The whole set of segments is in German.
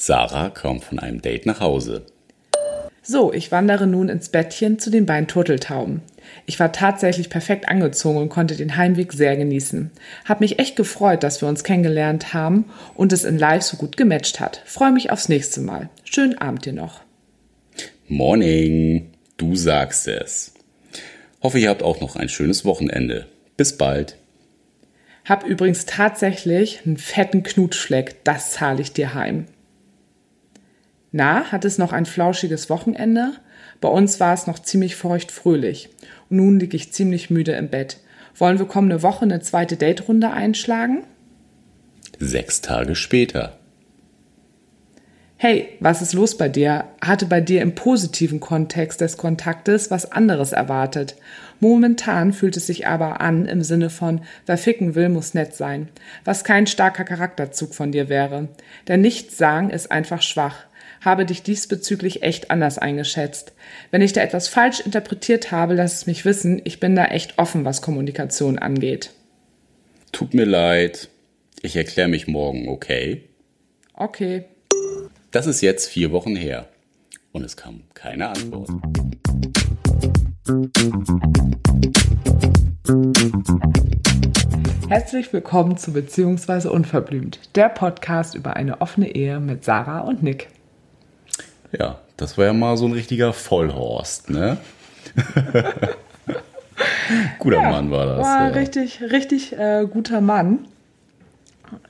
Sarah kommt von einem Date nach Hause. So, ich wandere nun ins Bettchen zu den beiden Turteltauben. Ich war tatsächlich perfekt angezogen und konnte den Heimweg sehr genießen. Hab mich echt gefreut, dass wir uns kennengelernt haben und es in Live so gut gematcht hat. Freue mich aufs nächste Mal. Schönen Abend dir noch. Morning, du sagst es. Hoffe, ihr habt auch noch ein schönes Wochenende. Bis bald. Hab übrigens tatsächlich einen fetten Knutschfleck. Das zahle ich dir heim. Na, hat es noch ein flauschiges Wochenende? Bei uns war es noch ziemlich feucht fröhlich. Und nun liege ich ziemlich müde im Bett. Wollen wir kommende Woche eine zweite Daterunde einschlagen? Sechs Tage später. Hey, was ist los bei dir? Hatte bei dir im positiven Kontext des Kontaktes was anderes erwartet. Momentan fühlt es sich aber an im Sinne von, wer ficken will, muss nett sein. Was kein starker Charakterzug von dir wäre. Denn nichts sagen ist einfach schwach habe dich diesbezüglich echt anders eingeschätzt. Wenn ich da etwas falsch interpretiert habe, lass es mich wissen. Ich bin da echt offen, was Kommunikation angeht. Tut mir leid. Ich erkläre mich morgen, okay? Okay. Das ist jetzt vier Wochen her. Und es kam keine Antwort. Herzlich willkommen zu Beziehungsweise Unverblümt, der Podcast über eine offene Ehe mit Sarah und Nick. Ja, das war ja mal so ein richtiger Vollhorst, ne? guter ja, Mann war das. War ja. richtig, richtig äh, guter Mann.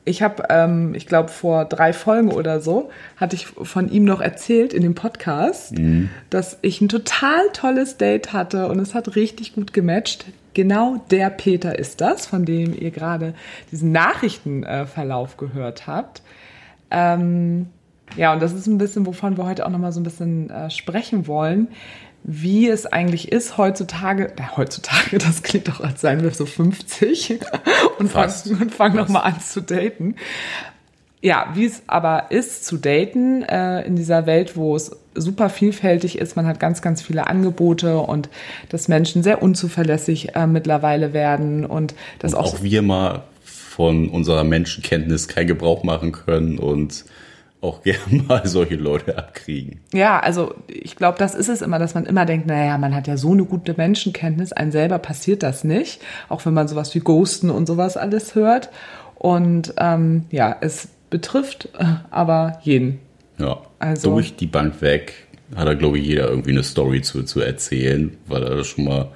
Ich habe, ähm, ich glaube, vor drei Folgen oder so, hatte ich von ihm noch erzählt in dem Podcast, mhm. dass ich ein total tolles Date hatte und es hat richtig gut gematcht. Genau der Peter ist das, von dem ihr gerade diesen Nachrichtenverlauf gehört habt. Ähm, ja, und das ist ein bisschen, wovon wir heute auch nochmal so ein bisschen äh, sprechen wollen, wie es eigentlich ist heutzutage, na, heutzutage, das klingt doch, als seien wir so 50 und fangen, fangen nochmal an zu daten. Ja, wie es aber ist zu daten äh, in dieser Welt, wo es super vielfältig ist, man hat ganz, ganz viele Angebote und dass Menschen sehr unzuverlässig äh, mittlerweile werden und dass und auch, auch wir mal von unserer Menschenkenntnis keinen Gebrauch machen können und auch gerne mal solche Leute abkriegen. Ja, also ich glaube, das ist es immer, dass man immer denkt, naja, man hat ja so eine gute Menschenkenntnis, einem selber passiert das nicht, auch wenn man sowas wie Ghosten und sowas alles hört. Und ähm, ja, es betrifft äh, aber jeden. Ja, also durch die Bank weg hat da, glaube ich, jeder irgendwie eine Story zu, zu erzählen, weil er schon mal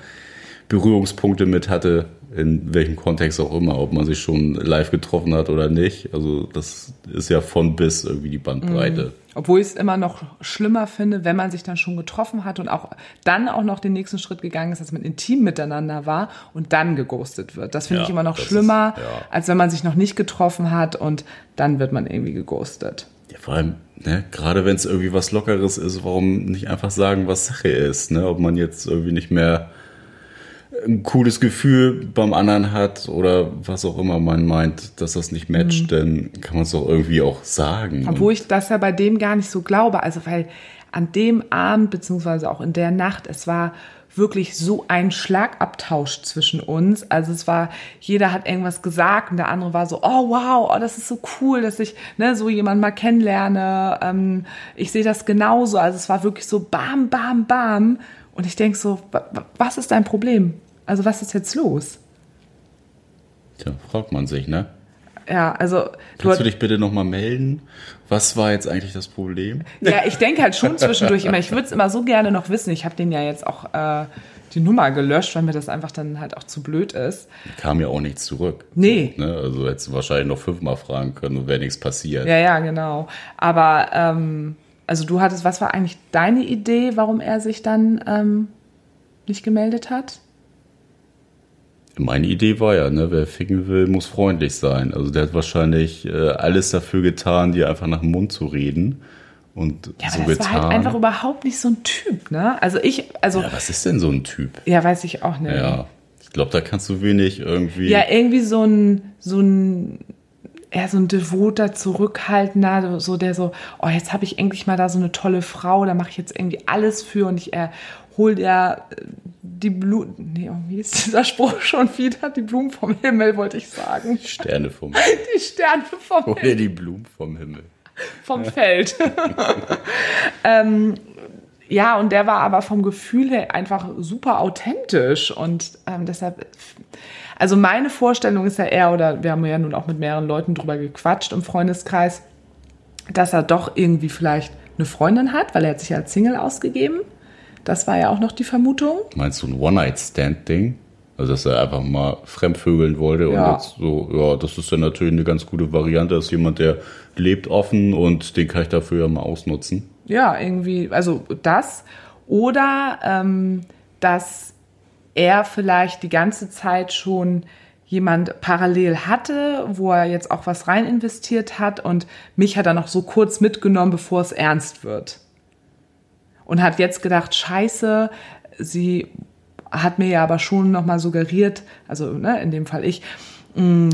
Berührungspunkte mit hatte in welchem Kontext auch immer, ob man sich schon live getroffen hat oder nicht. Also das ist ja von bis irgendwie die Bandbreite. Mhm. Obwohl ich es immer noch schlimmer finde, wenn man sich dann schon getroffen hat und auch dann auch noch den nächsten Schritt gegangen ist, dass man intim miteinander war und dann geghostet wird. Das finde ja, ich immer noch schlimmer, ist, ja. als wenn man sich noch nicht getroffen hat und dann wird man irgendwie geghostet. Ja, vor allem, ne, gerade wenn es irgendwie was Lockeres ist, warum nicht einfach sagen, was Sache ist, ne? Ob man jetzt irgendwie nicht mehr ein cooles Gefühl beim anderen hat oder was auch immer man meint, dass das nicht matcht, mhm. dann kann man es doch irgendwie auch sagen. Obwohl ich das ja bei dem gar nicht so glaube. Also weil an dem Abend beziehungsweise auch in der Nacht, es war wirklich so ein Schlagabtausch zwischen uns. Also es war, jeder hat irgendwas gesagt und der andere war so, oh wow, oh, das ist so cool, dass ich ne, so jemanden mal kennenlerne. Ähm, ich sehe das genauso. Also es war wirklich so bam, bam, bam. Und ich denke so, was ist dein Problem? Also was ist jetzt los? Tja, fragt man sich, ne? Ja, also. Kannst du, dich bitte nochmal melden? Was war jetzt eigentlich das Problem? Ja, ich denke halt schon zwischendurch immer, ich würde es immer so gerne noch wissen. Ich habe den ja jetzt auch äh, die Nummer gelöscht, weil mir das einfach dann halt auch zu blöd ist. Kam ja auch nichts zurück. Nee. Ne? Also hättest du wahrscheinlich noch fünfmal fragen können und wäre nichts passiert. Ja, ja, genau. Aber ähm, also du hattest, was war eigentlich deine Idee, warum er sich dann ähm, nicht gemeldet hat? Meine Idee war ja, ne, wer ficken will, muss freundlich sein. Also der hat wahrscheinlich äh, alles dafür getan, dir einfach nach dem Mund zu reden. Und ja, so aber das getan. war halt einfach überhaupt nicht so ein Typ, ne? Also ich, also. Ja, was ist denn so ein Typ? Ja, weiß ich auch nicht. Ja, ich glaube, da kannst du wenig irgendwie. Ja, irgendwie so ein, so ein, eher so ein devoter, zurückhaltender, so der so, oh, jetzt habe ich endlich mal da so eine tolle Frau, da mache ich jetzt irgendwie alles für und ich erhol der die Blumen, nee, oh, wie ist dieser Spruch schon wieder? Die Blumen vom Himmel, wollte ich sagen. Die Sterne vom Himmel. Die Sterne vom Himmel. Oder die Blumen vom Himmel. vom Feld. ähm, ja, und der war aber vom Gefühl her einfach super authentisch und ähm, deshalb, also meine Vorstellung ist ja eher, oder wir haben ja nun auch mit mehreren Leuten drüber gequatscht im Freundeskreis, dass er doch irgendwie vielleicht eine Freundin hat, weil er hat sich als Single ausgegeben. Das war ja auch noch die Vermutung. Meinst du ein One-Night-Stand-Ding? Also, dass er einfach mal fremdvögeln wollte Ja. und jetzt so, ja, das ist dann natürlich eine ganz gute Variante. Das ist jemand, der lebt offen und den kann ich dafür ja mal ausnutzen. Ja, irgendwie, also das. Oder ähm, dass er vielleicht die ganze Zeit schon jemand parallel hatte, wo er jetzt auch was rein investiert hat und mich hat er noch so kurz mitgenommen, bevor es ernst wird. Und hat jetzt gedacht, scheiße, sie hat mir ja aber schon nochmal suggeriert, also ne, in dem Fall ich, mh,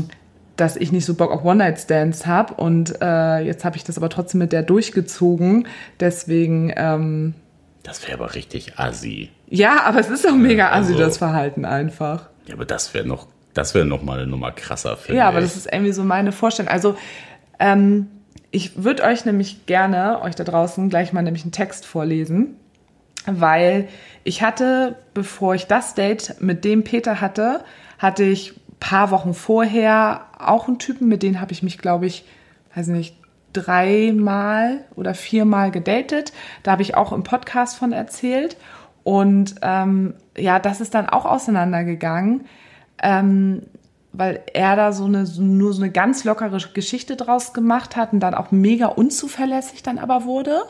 dass ich nicht so Bock auf One-Night-Stands habe und äh, jetzt habe ich das aber trotzdem mit der durchgezogen. Deswegen, ähm, Das wäre aber richtig assi. ja, aber es ist auch mega assi, also- das Verhalten einfach. Ja, aber das wäre noch, das wäre noch mal eine Nummer krasser, finde Ja, aber das ist irgendwie so meine Vorstellung. Also, ähm, ich würde euch nämlich gerne, euch da draußen, gleich mal nämlich einen Text vorlesen, weil ich hatte, bevor ich das Date mit dem Peter hatte, hatte ich ein paar Wochen vorher auch einen Typen, mit dem habe ich mich, glaube ich, weiß nicht, dreimal oder viermal gedatet. Da habe ich auch im Podcast von erzählt. Und ähm, ja, das ist dann auch auseinandergegangen ähm, weil er da so eine nur so eine ganz lockere Geschichte draus gemacht hat und dann auch mega unzuverlässig dann aber wurde.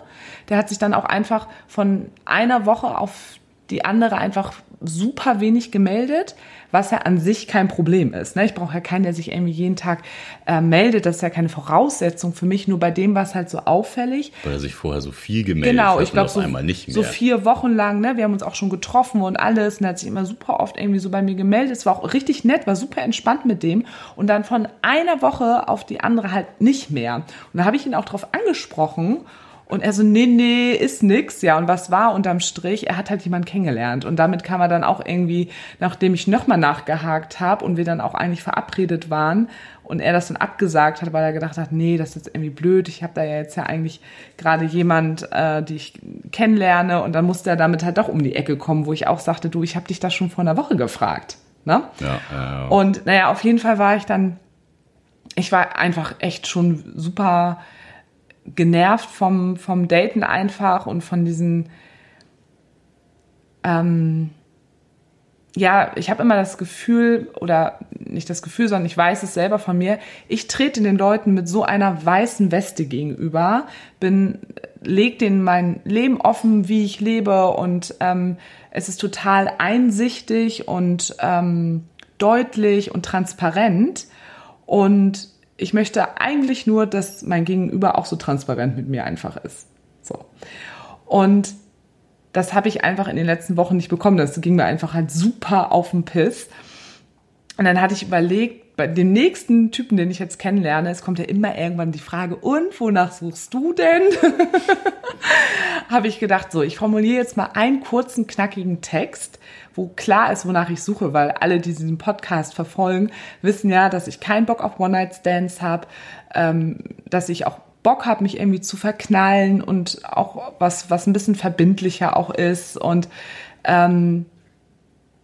Der hat sich dann auch einfach von einer Woche auf die andere einfach super wenig gemeldet, was ja an sich kein Problem ist. Ne? Ich brauche ja keinen, der sich irgendwie jeden Tag äh, meldet. Das ist ja keine Voraussetzung für mich. Nur bei dem war es halt so auffällig. Weil er sich vorher so viel gemeldet Genau, hat ich glaube so, auf einmal nicht mehr. so vier Wochen lang, ne, wir haben uns auch schon getroffen und alles und er hat sich immer super oft irgendwie so bei mir gemeldet. Es war auch richtig nett, war super entspannt mit dem und dann von einer Woche auf die andere halt nicht mehr. Und da habe ich ihn auch drauf angesprochen und er so, nee, nee, ist nix. Ja, und was war unterm Strich? Er hat halt jemanden kennengelernt. Und damit kam er dann auch irgendwie, nachdem ich nochmal nachgehakt habe und wir dann auch eigentlich verabredet waren und er das dann abgesagt hat, weil er gedacht hat, nee, das ist jetzt irgendwie blöd. Ich habe da ja jetzt ja eigentlich gerade jemand, äh, die ich kennenlerne. Und dann musste er damit halt doch um die Ecke kommen, wo ich auch sagte, du, ich habe dich das schon vor einer Woche gefragt. Ne? Ja, äh, Und naja, auf jeden Fall war ich dann, ich war einfach echt schon super genervt vom, vom Daten einfach und von diesen, ähm, ja, ich habe immer das Gefühl, oder nicht das Gefühl, sondern ich weiß es selber von mir, ich trete den Leuten mit so einer weißen Weste gegenüber, bin, leg denen mein Leben offen, wie ich lebe und ähm, es ist total einsichtig und ähm, deutlich und transparent und ich möchte eigentlich nur, dass mein Gegenüber auch so transparent mit mir einfach ist. So. Und das habe ich einfach in den letzten Wochen nicht bekommen. Das ging mir einfach halt super auf den Piss. Und dann hatte ich überlegt, bei dem nächsten Typen, den ich jetzt kennenlerne, es kommt ja immer irgendwann die Frage, und wonach suchst du denn? habe ich gedacht, so, ich formuliere jetzt mal einen kurzen, knackigen Text, wo klar ist, wonach ich suche, weil alle, die diesen Podcast verfolgen, wissen ja, dass ich keinen Bock auf One-Night-Stands habe, ähm, dass ich auch Bock habe, mich irgendwie zu verknallen und auch was, was ein bisschen verbindlicher auch ist und ähm,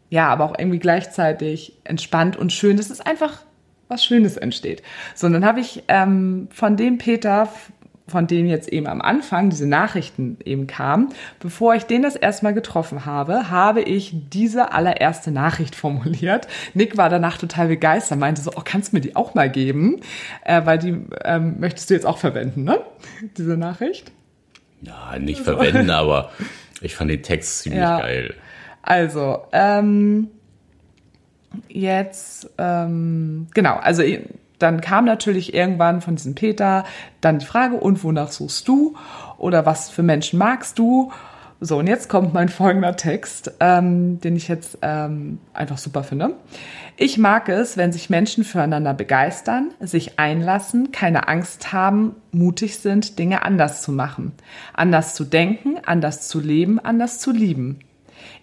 ja, aber auch irgendwie gleichzeitig entspannt und schön. Das ist einfach was Schönes entsteht. So, und dann habe ich ähm, von dem Peter, von dem jetzt eben am Anfang diese Nachrichten eben kamen, bevor ich den das erstmal getroffen habe, habe ich diese allererste Nachricht formuliert. Nick war danach total begeistert, meinte so, oh, kannst du mir die auch mal geben? Äh, weil die ähm, möchtest du jetzt auch verwenden, ne? Diese Nachricht. ja, nicht verwenden, aber ich fand den Text ziemlich Ja. geil. Also, ähm, jetzt, ähm, genau, also dann kam natürlich irgendwann von diesem Peter dann die Frage, und wonach suchst du? Oder was für Menschen magst du? So, und jetzt kommt mein folgender Text, ähm, den ich jetzt ähm, einfach super finde. Ich mag es, wenn sich Menschen füreinander begeistern, sich einlassen, keine Angst haben, mutig sind, Dinge anders zu machen, anders zu denken, anders zu leben, anders zu lieben.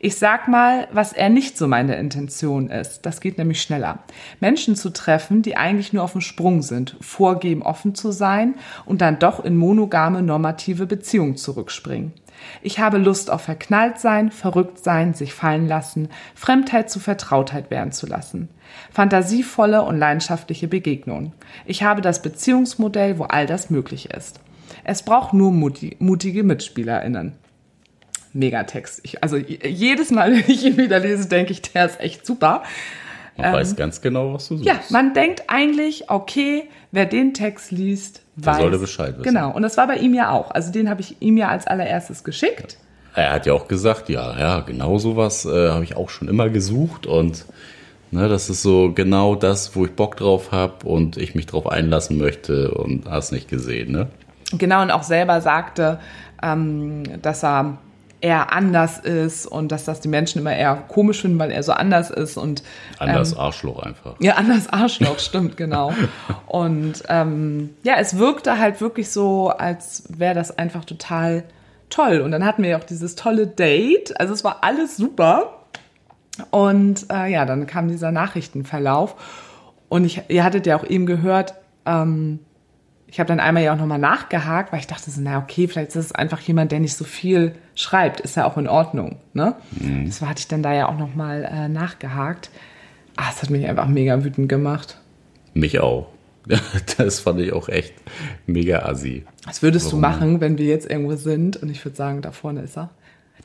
Ich sag mal, was er nicht so meine Intention ist. Das geht nämlich schneller. Menschen zu treffen, die eigentlich nur auf dem Sprung sind, vorgeben, offen zu sein und dann doch in monogame normative Beziehungen zurückspringen. Ich habe Lust auf verknallt sein, verrückt sein, sich fallen lassen, Fremdheit zu Vertrautheit werden zu lassen. Fantasievolle und leidenschaftliche Begegnungen. Ich habe das Beziehungsmodell, wo all das möglich ist. Es braucht nur mutige MitspielerInnen. Megatext. Ich, also jedes Mal, wenn ich ihn wieder lese, denke ich, der ist echt super. Man ähm, weiß ganz genau, was du suchst. Ja, man denkt eigentlich, okay, wer den Text liest, der weiß. sollte Bescheid wissen. Genau, und das war bei ihm ja auch. Also den habe ich ihm ja als allererstes geschickt. Er hat ja auch gesagt, ja, ja, genau sowas äh, habe ich auch schon immer gesucht und ne, das ist so genau das, wo ich Bock drauf habe und ich mich drauf einlassen möchte und hast nicht gesehen, ne? Genau, und auch selber sagte, ähm, dass er eher anders ist und dass das die Menschen immer eher komisch finden, weil er so anders ist und anders ähm, Arschloch einfach. Ja, anders Arschloch, stimmt, genau. Und ähm, ja, es wirkte halt wirklich so, als wäre das einfach total toll. Und dann hatten wir ja auch dieses tolle Date. Also es war alles super. Und äh, ja, dann kam dieser Nachrichtenverlauf. Und ich, ihr hattet ja auch eben gehört, ähm, ich habe dann einmal ja auch nochmal nachgehakt, weil ich dachte so, na okay, vielleicht ist es einfach jemand, der nicht so viel schreibt, ist ja auch in Ordnung. Ne? Mhm. Das hatte ich dann da ja auch nochmal äh, nachgehakt. Ah, es hat mich einfach mega wütend gemacht. Mich auch. Das fand ich auch echt mega assi. Was würdest Warum? du machen, wenn wir jetzt irgendwo sind und ich würde sagen, da vorne ist er?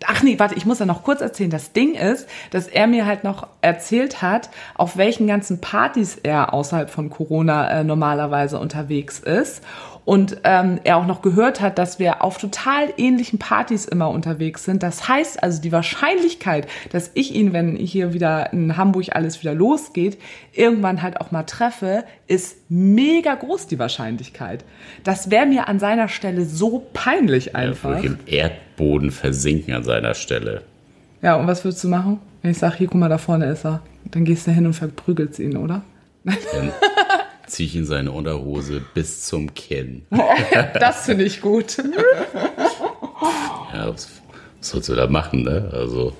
Ach nee, warte, ich muss ja noch kurz erzählen. Das Ding ist, dass er mir halt noch erzählt hat, auf welchen ganzen Partys er außerhalb von Corona äh, normalerweise unterwegs ist und ähm, er auch noch gehört hat, dass wir auf total ähnlichen Partys immer unterwegs sind. Das heißt also, die Wahrscheinlichkeit, dass ich ihn, wenn hier wieder in Hamburg alles wieder losgeht, irgendwann halt auch mal treffe, ist mega groß, die Wahrscheinlichkeit. Das wäre mir an seiner Stelle so peinlich einfach. Ja, im Erdboden versinken an seiner Stelle. Ja, und was würdest du machen? Wenn ich sage, hier, guck mal, da vorne ist er. Dann gehst du hin und verprügelst ihn, oder? ziehe ich in seine Unterhose bis zum Kinn. das finde ich gut. ja, was, was sollst du da machen, ne? Also,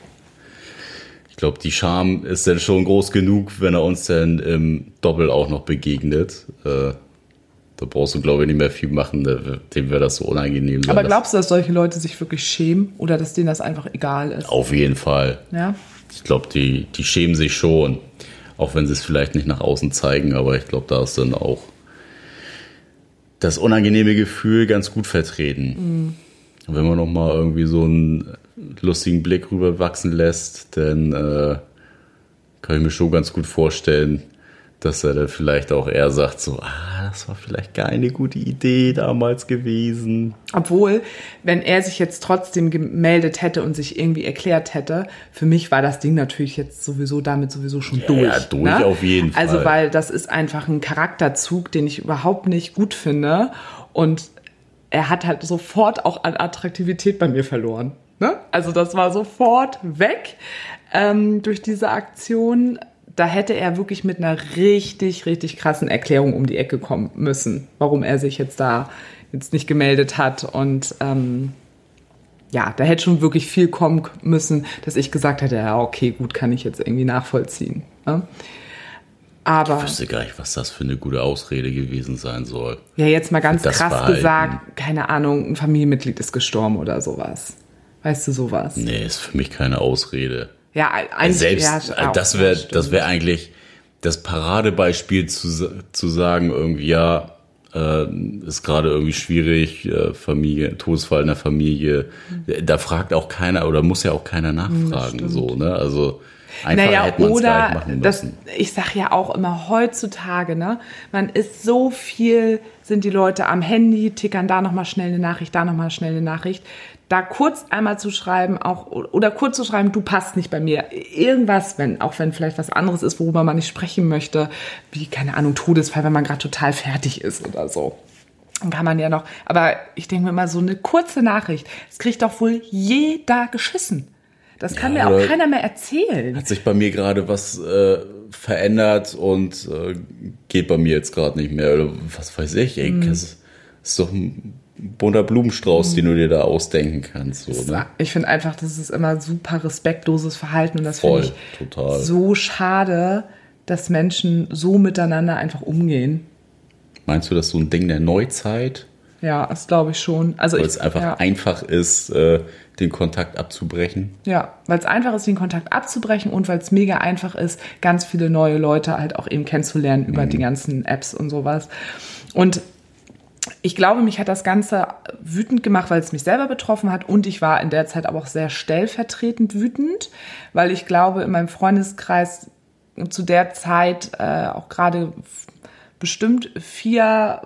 ich glaube, die Scham ist dann schon groß genug, wenn er uns dann im Doppel auch noch begegnet. Äh, da brauchst du, glaube ich, nicht mehr viel machen, ne? dem wäre das so unangenehm. Aber glaubst du, dass solche Leute sich wirklich schämen oder dass denen das einfach egal ist? Auf jeden Fall. Ja. Ich glaube, die, die schämen sich schon. Auch wenn sie es vielleicht nicht nach außen zeigen, aber ich glaube, da ist dann auch das unangenehme Gefühl ganz gut vertreten. Mhm. Wenn man nochmal irgendwie so einen lustigen Blick rüber wachsen lässt, dann äh, kann ich mir schon ganz gut vorstellen, dass er dann vielleicht auch eher sagt, so, ah, das war vielleicht keine gute Idee damals gewesen. Obwohl, wenn er sich jetzt trotzdem gemeldet hätte und sich irgendwie erklärt hätte, für mich war das Ding natürlich jetzt sowieso damit sowieso schon ja, durch. Ja, durch ne? auf jeden Fall. Also, weil das ist einfach ein Charakterzug, den ich überhaupt nicht gut finde. Und er hat halt sofort auch an Attraktivität bei mir verloren. Ne? Also das war sofort weg ähm, durch diese Aktion da hätte er wirklich mit einer richtig, richtig krassen Erklärung um die Ecke kommen müssen, warum er sich jetzt da jetzt nicht gemeldet hat. Und ähm, ja, da hätte schon wirklich viel kommen müssen, dass ich gesagt hätte, ja, okay, gut, kann ich jetzt irgendwie nachvollziehen. Ne? Aber, ich wüsste gar nicht, was das für eine gute Ausrede gewesen sein soll. Ja, jetzt mal ganz krass Verhalten. gesagt, keine Ahnung, ein Familienmitglied ist gestorben oder sowas. Weißt du sowas? Nee, ist für mich keine Ausrede. Ja, eigentlich, Selbst, ja, das wäre das wäre eigentlich das Paradebeispiel zu, zu sagen, irgendwie, ja, äh, ist gerade irgendwie schwierig, äh, Familie, Todesfall in der Familie. Mhm. Da fragt auch keiner oder muss ja auch keiner nachfragen, so, ne? Also Einfach naja, oder das, ich sag ja auch immer heutzutage, ne, man ist so viel, sind die Leute am Handy, tickern da nochmal schnell eine Nachricht, da nochmal schnell eine Nachricht da kurz einmal zu schreiben, auch oder kurz zu schreiben, du passt nicht bei mir. Irgendwas, wenn auch wenn vielleicht was anderes ist, worüber man nicht sprechen möchte, wie keine Ahnung Todesfall, wenn man gerade total fertig ist oder so. Dann kann man ja noch, aber ich denke mir immer so eine kurze Nachricht, das kriegt doch wohl jeder geschissen. Das kann ja, mir auch keiner mehr erzählen. Hat sich bei mir gerade was äh, verändert und äh, geht bei mir jetzt gerade nicht mehr oder was weiß ich. Ey, mm ist doch ein bunter Blumenstrauß, den du dir da ausdenken kannst. So, ne? Ich finde einfach, das ist immer super respektloses Verhalten und das finde ich total. so schade, dass Menschen so miteinander einfach umgehen. Meinst du, das ist so ein Ding der Neuzeit? Ja, das glaube ich schon. Also Weil ich, es einfach ja. einfach ist, äh, den Kontakt abzubrechen. Ja, weil es einfach ist, den Kontakt abzubrechen und weil es mega einfach ist, ganz viele neue Leute halt auch eben kennenzulernen über die ganzen Apps und sowas. Und ich glaube, mich hat das Ganze wütend gemacht, weil es mich selber betroffen hat. Und ich war in der Zeit aber auch sehr stellvertretend wütend, weil ich glaube, in meinem Freundeskreis zu der Zeit äh, auch gerade bestimmt vier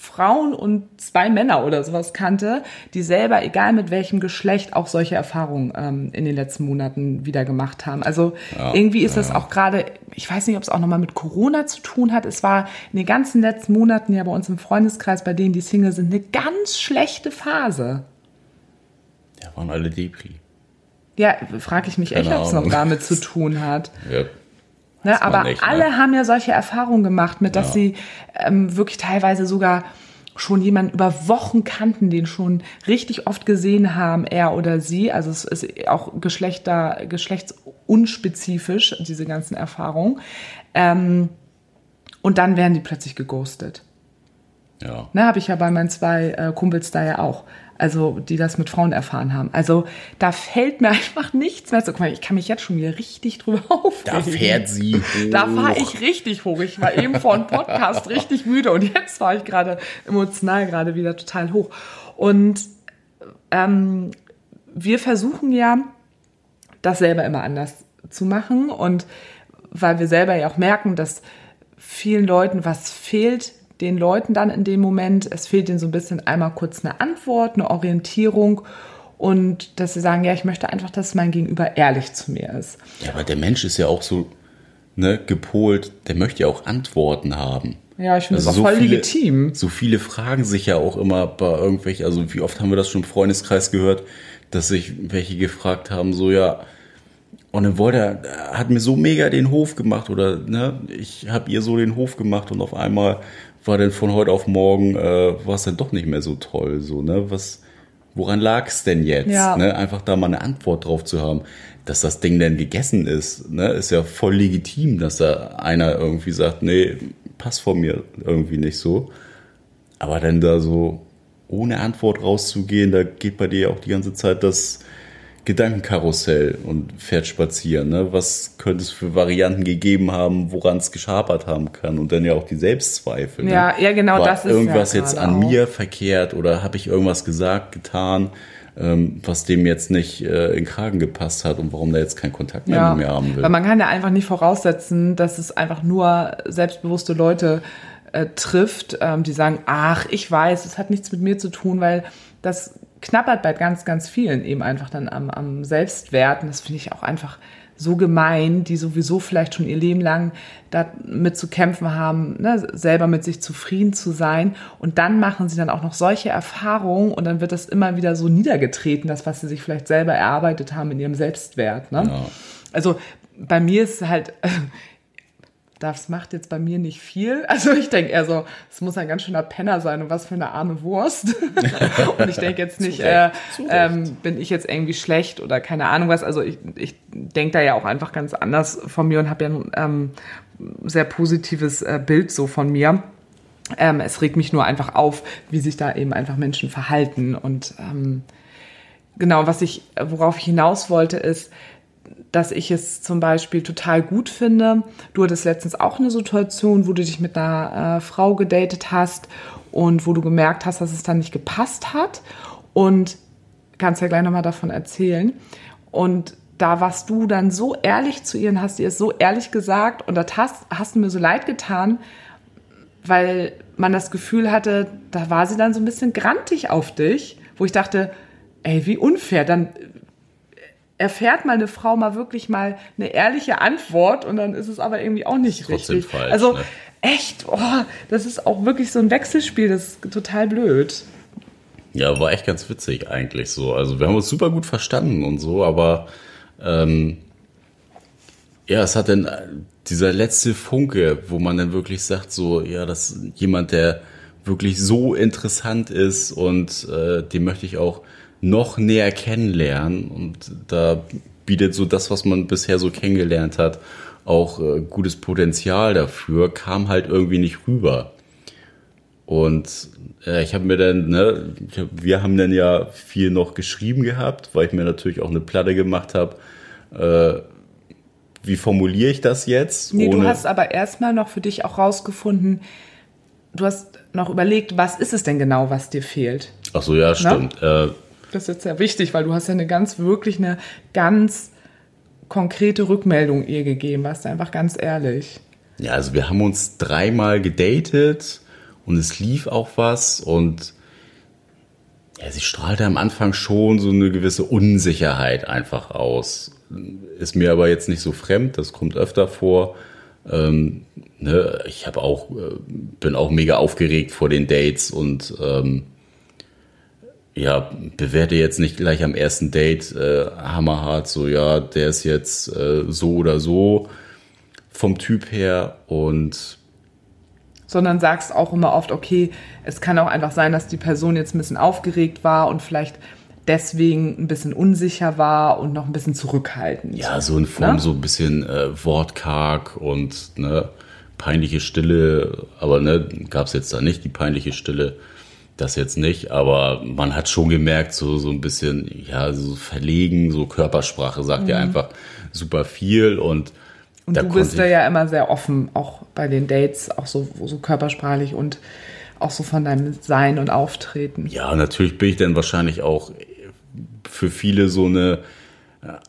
Frauen und zwei Männer oder sowas kannte, die selber, egal mit welchem Geschlecht, auch solche Erfahrungen ähm, in den letzten Monaten wieder gemacht haben. Also Ja, irgendwie ist ja. das auch gerade, ich weiß nicht, ob es auch nochmal mit Corona zu tun hat. Es war in den ganzen letzten Monaten ja bei uns im Freundeskreis, bei denen die Single sind, eine ganz schlechte Phase. Ja, waren alle Depri. Ja, frage ich mich echt, Keine ob es noch damit zu tun hat. Ja. Ne, aber nicht, ne? alle haben ja solche Erfahrungen gemacht, mit dass Ja. sie ähm, wirklich teilweise sogar schon jemanden über Wochen kannten, den schon richtig oft gesehen haben, er oder sie. Also es ist auch Geschlechter, geschlechtsunspezifisch, diese ganzen Erfahrungen. Ähm, und dann werden die plötzlich geghostet. Ja. Ne, habe ich ja bei meinen zwei äh, Kumpels da ja auch. Also, die das mit Frauen erfahren haben. Also, da fällt mir einfach nichts mehr zu. Guck mal, ich kann mich jetzt schon wieder richtig drüber aufregen. Da fährt sie hoch. Da war ich richtig hoch. Ich war eben vor dem Podcast richtig müde und jetzt war ich gerade emotional gerade wieder total hoch. Und ähm, wir versuchen ja, das selber immer anders zu machen und weil wir selber ja auch merken, dass vielen Leuten was fehlt, den Leuten dann in dem Moment, es fehlt ihnen so ein bisschen einmal kurz eine Antwort, eine Orientierung und dass sie sagen, ja, ich möchte einfach, dass mein Gegenüber ehrlich zu mir ist. Ja, aber der Mensch ist ja auch so ne, gepolt, der möchte ja auch Antworten haben. Ja, ich finde das Also auch so voll viele- legitim. So viele fragen sich ja auch immer bei irgendwelchen, also wie oft haben wir das schon im Freundeskreis gehört, dass sich welche gefragt haben, so ja, und dann wollte er hat mir so mega den Hof gemacht oder ne, ich habe ihr so den Hof gemacht und auf einmal war dann von heute auf morgen äh, war es dann doch nicht mehr so toll, so ne, was, woran lag es denn jetzt, Ja. ne, einfach da mal eine Antwort drauf zu haben, dass das Ding denn gegessen ist, ne, ist ja voll legitim, dass da einer irgendwie sagt, nee, passt von mir irgendwie nicht so. Aber dann da so ohne Antwort rauszugehen, da geht bei dir auch die ganze Zeit das Gedankenkarussell und fährt spazieren. Ne? Was könnte es für Varianten gegeben haben, woran es geschapert haben kann? Und dann ja auch die Selbstzweifel. ne? Ja, ja, genau, War das ist ja irgendwas jetzt gerade an auch. mir verkehrt oder habe ich irgendwas gesagt, getan, ähm, was dem jetzt nicht äh, in Kragen gepasst hat und warum der jetzt keinen Kontakt mehr Ja, mit mir haben will? weil man kann ja einfach nicht voraussetzen, dass es einfach nur selbstbewusste Leute äh, trifft, ähm, die sagen, ach, ich weiß, es hat nichts mit mir zu tun, weil das knappert bei ganz, ganz vielen eben einfach dann am, am Selbstwert. Und das finde ich auch einfach so gemein, die sowieso vielleicht schon ihr Leben lang damit zu kämpfen haben, ne, selber mit sich zufrieden zu sein. Und dann machen sie dann auch noch solche Erfahrungen und dann wird das immer wieder so niedergetreten, das, was sie sich vielleicht selber erarbeitet haben in ihrem Selbstwert. Ne? Ja. Also bei mir ist halt, das macht jetzt bei mir nicht viel. Also ich denke eher so, es muss ein ganz schöner Penner sein und was für eine arme Wurst. und ich denke jetzt nicht, äh, ähm, bin ich jetzt irgendwie schlecht oder keine Ahnung was. Also ich, ich denke da ja auch einfach ganz anders von mir und habe ja ein ähm, sehr positives äh, Bild so von mir. Ähm, es regt mich nur einfach auf, wie sich da eben einfach Menschen verhalten. Und ähm, genau, was ich, worauf ich hinaus wollte, ist, dass ich es zum Beispiel total gut finde. Du hattest letztens auch eine Situation, wo du dich mit einer äh, Frau gedatet hast und wo du gemerkt hast, dass es dann nicht gepasst hat. Und kannst ja gleich nochmal davon erzählen. Und da warst du dann so ehrlich zu ihr und hast ihr es so ehrlich gesagt und das hast, hast du mir so leid getan, weil man das Gefühl hatte, da war sie dann so ein bisschen grantig auf dich, wo ich dachte, ey, wie unfair, dann erfährt mal eine Frau mal wirklich mal eine ehrliche Antwort und dann ist es aber irgendwie auch nicht Trotzdem richtig. falsch, also ne? echt, oh, das ist auch wirklich so ein Wechselspiel, das ist total blöd. Ja, war echt ganz witzig eigentlich so. Also wir haben uns super gut verstanden und so, aber ähm, ja, es hat dann dieser letzte Funke, wo man dann wirklich sagt, so, ja, das ist jemand, der wirklich so interessant ist und äh, den möchte ich auch noch näher kennenlernen. Und da bietet so das, was man bisher so kennengelernt hat, auch äh, gutes Potenzial dafür, kam halt irgendwie nicht rüber. Und äh, ich habe mir dann, ne, hab, wir haben dann ja viel noch geschrieben gehabt, weil ich mir natürlich auch eine Platte gemacht habe. Äh, wie formuliere ich das jetzt? Nee, du hast aber erstmal noch für dich auch rausgefunden, du hast noch überlegt, was ist es denn genau, was dir fehlt? Ach so, ja, stimmt. Äh, das ist jetzt sehr wichtig, weil du hast ja eine ganz, wirklich eine ganz konkrete Rückmeldung ihr gegeben, warst einfach ganz ehrlich. Ja, also wir haben uns dreimal gedatet und es lief auch was und ja, sie strahlte am Anfang schon so eine gewisse Unsicherheit einfach aus. Ist mir aber jetzt nicht so fremd, das kommt öfter vor. Ähm, ne, ich habe auch, äh, bin auch mega aufgeregt vor den Dates und ähm, ja, bewerte jetzt nicht gleich am ersten Date äh, hammerhart, so ja, der ist jetzt äh, so oder so vom Typ her und sondern sagst auch immer oft, okay, es kann auch einfach sein, dass die Person jetzt ein bisschen aufgeregt war und vielleicht deswegen ein bisschen unsicher war und noch ein bisschen zurückhaltend. Ja, so in Form ne? so ein bisschen äh, wortkarg und ne, peinliche Stille, aber ne, gab es jetzt da nicht die peinliche Stille das jetzt nicht, aber man hat schon gemerkt, so, so ein bisschen, ja, so verlegen, so Körpersprache sagt mhm. ja einfach super viel und und du bist da ja immer sehr offen, auch bei den Dates, auch so, so körpersprachlich und auch so von deinem Sein und Auftreten. Ja, natürlich bin ich dann wahrscheinlich auch für viele so eine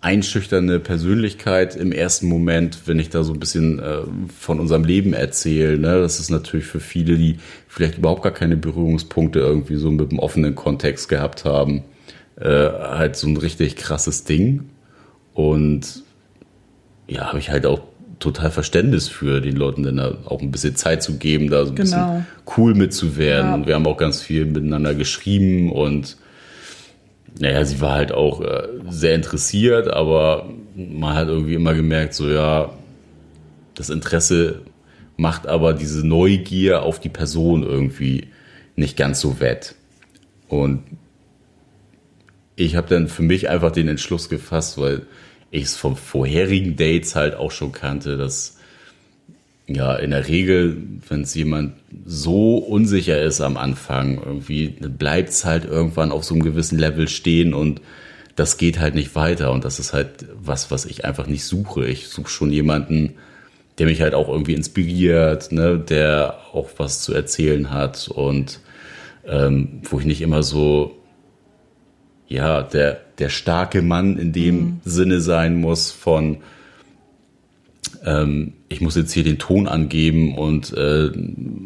einschüchternde Persönlichkeit im ersten Moment, wenn ich da so ein bisschen äh, von unserem Leben erzähle. Ne? Das ist natürlich für viele, die vielleicht überhaupt gar keine Berührungspunkte irgendwie so mit einem offenen Kontext gehabt haben, äh, halt so ein richtig krasses Ding. Und ja, habe ich halt auch total Verständnis für den Leuten, dann auch ein bisschen Zeit zu geben, da so ein genau. bisschen cool mitzuwerden. Ja. Und wir haben auch ganz viel miteinander geschrieben und naja, sie war halt auch äh, sehr interessiert, aber man hat irgendwie immer gemerkt, so ja, das Interesse macht aber diese Neugier auf die Person irgendwie nicht ganz so wett. Und ich habe dann für mich einfach den Entschluss gefasst, weil ich es vom vorherigen Dates halt auch schon kannte, dass ja, in der Regel, wenn es jemand so unsicher ist am Anfang, irgendwie bleibt es halt irgendwann auf so einem gewissen Level stehen und das geht halt nicht weiter. Und das ist halt was, was ich einfach nicht suche. Ich suche schon jemanden, der mich halt auch irgendwie inspiriert, ne, der auch was zu erzählen hat und ähm, wo ich nicht immer so, ja, der, der starke Mann in dem mhm. Sinne sein muss von, ähm, ich muss jetzt hier den Ton angeben und äh,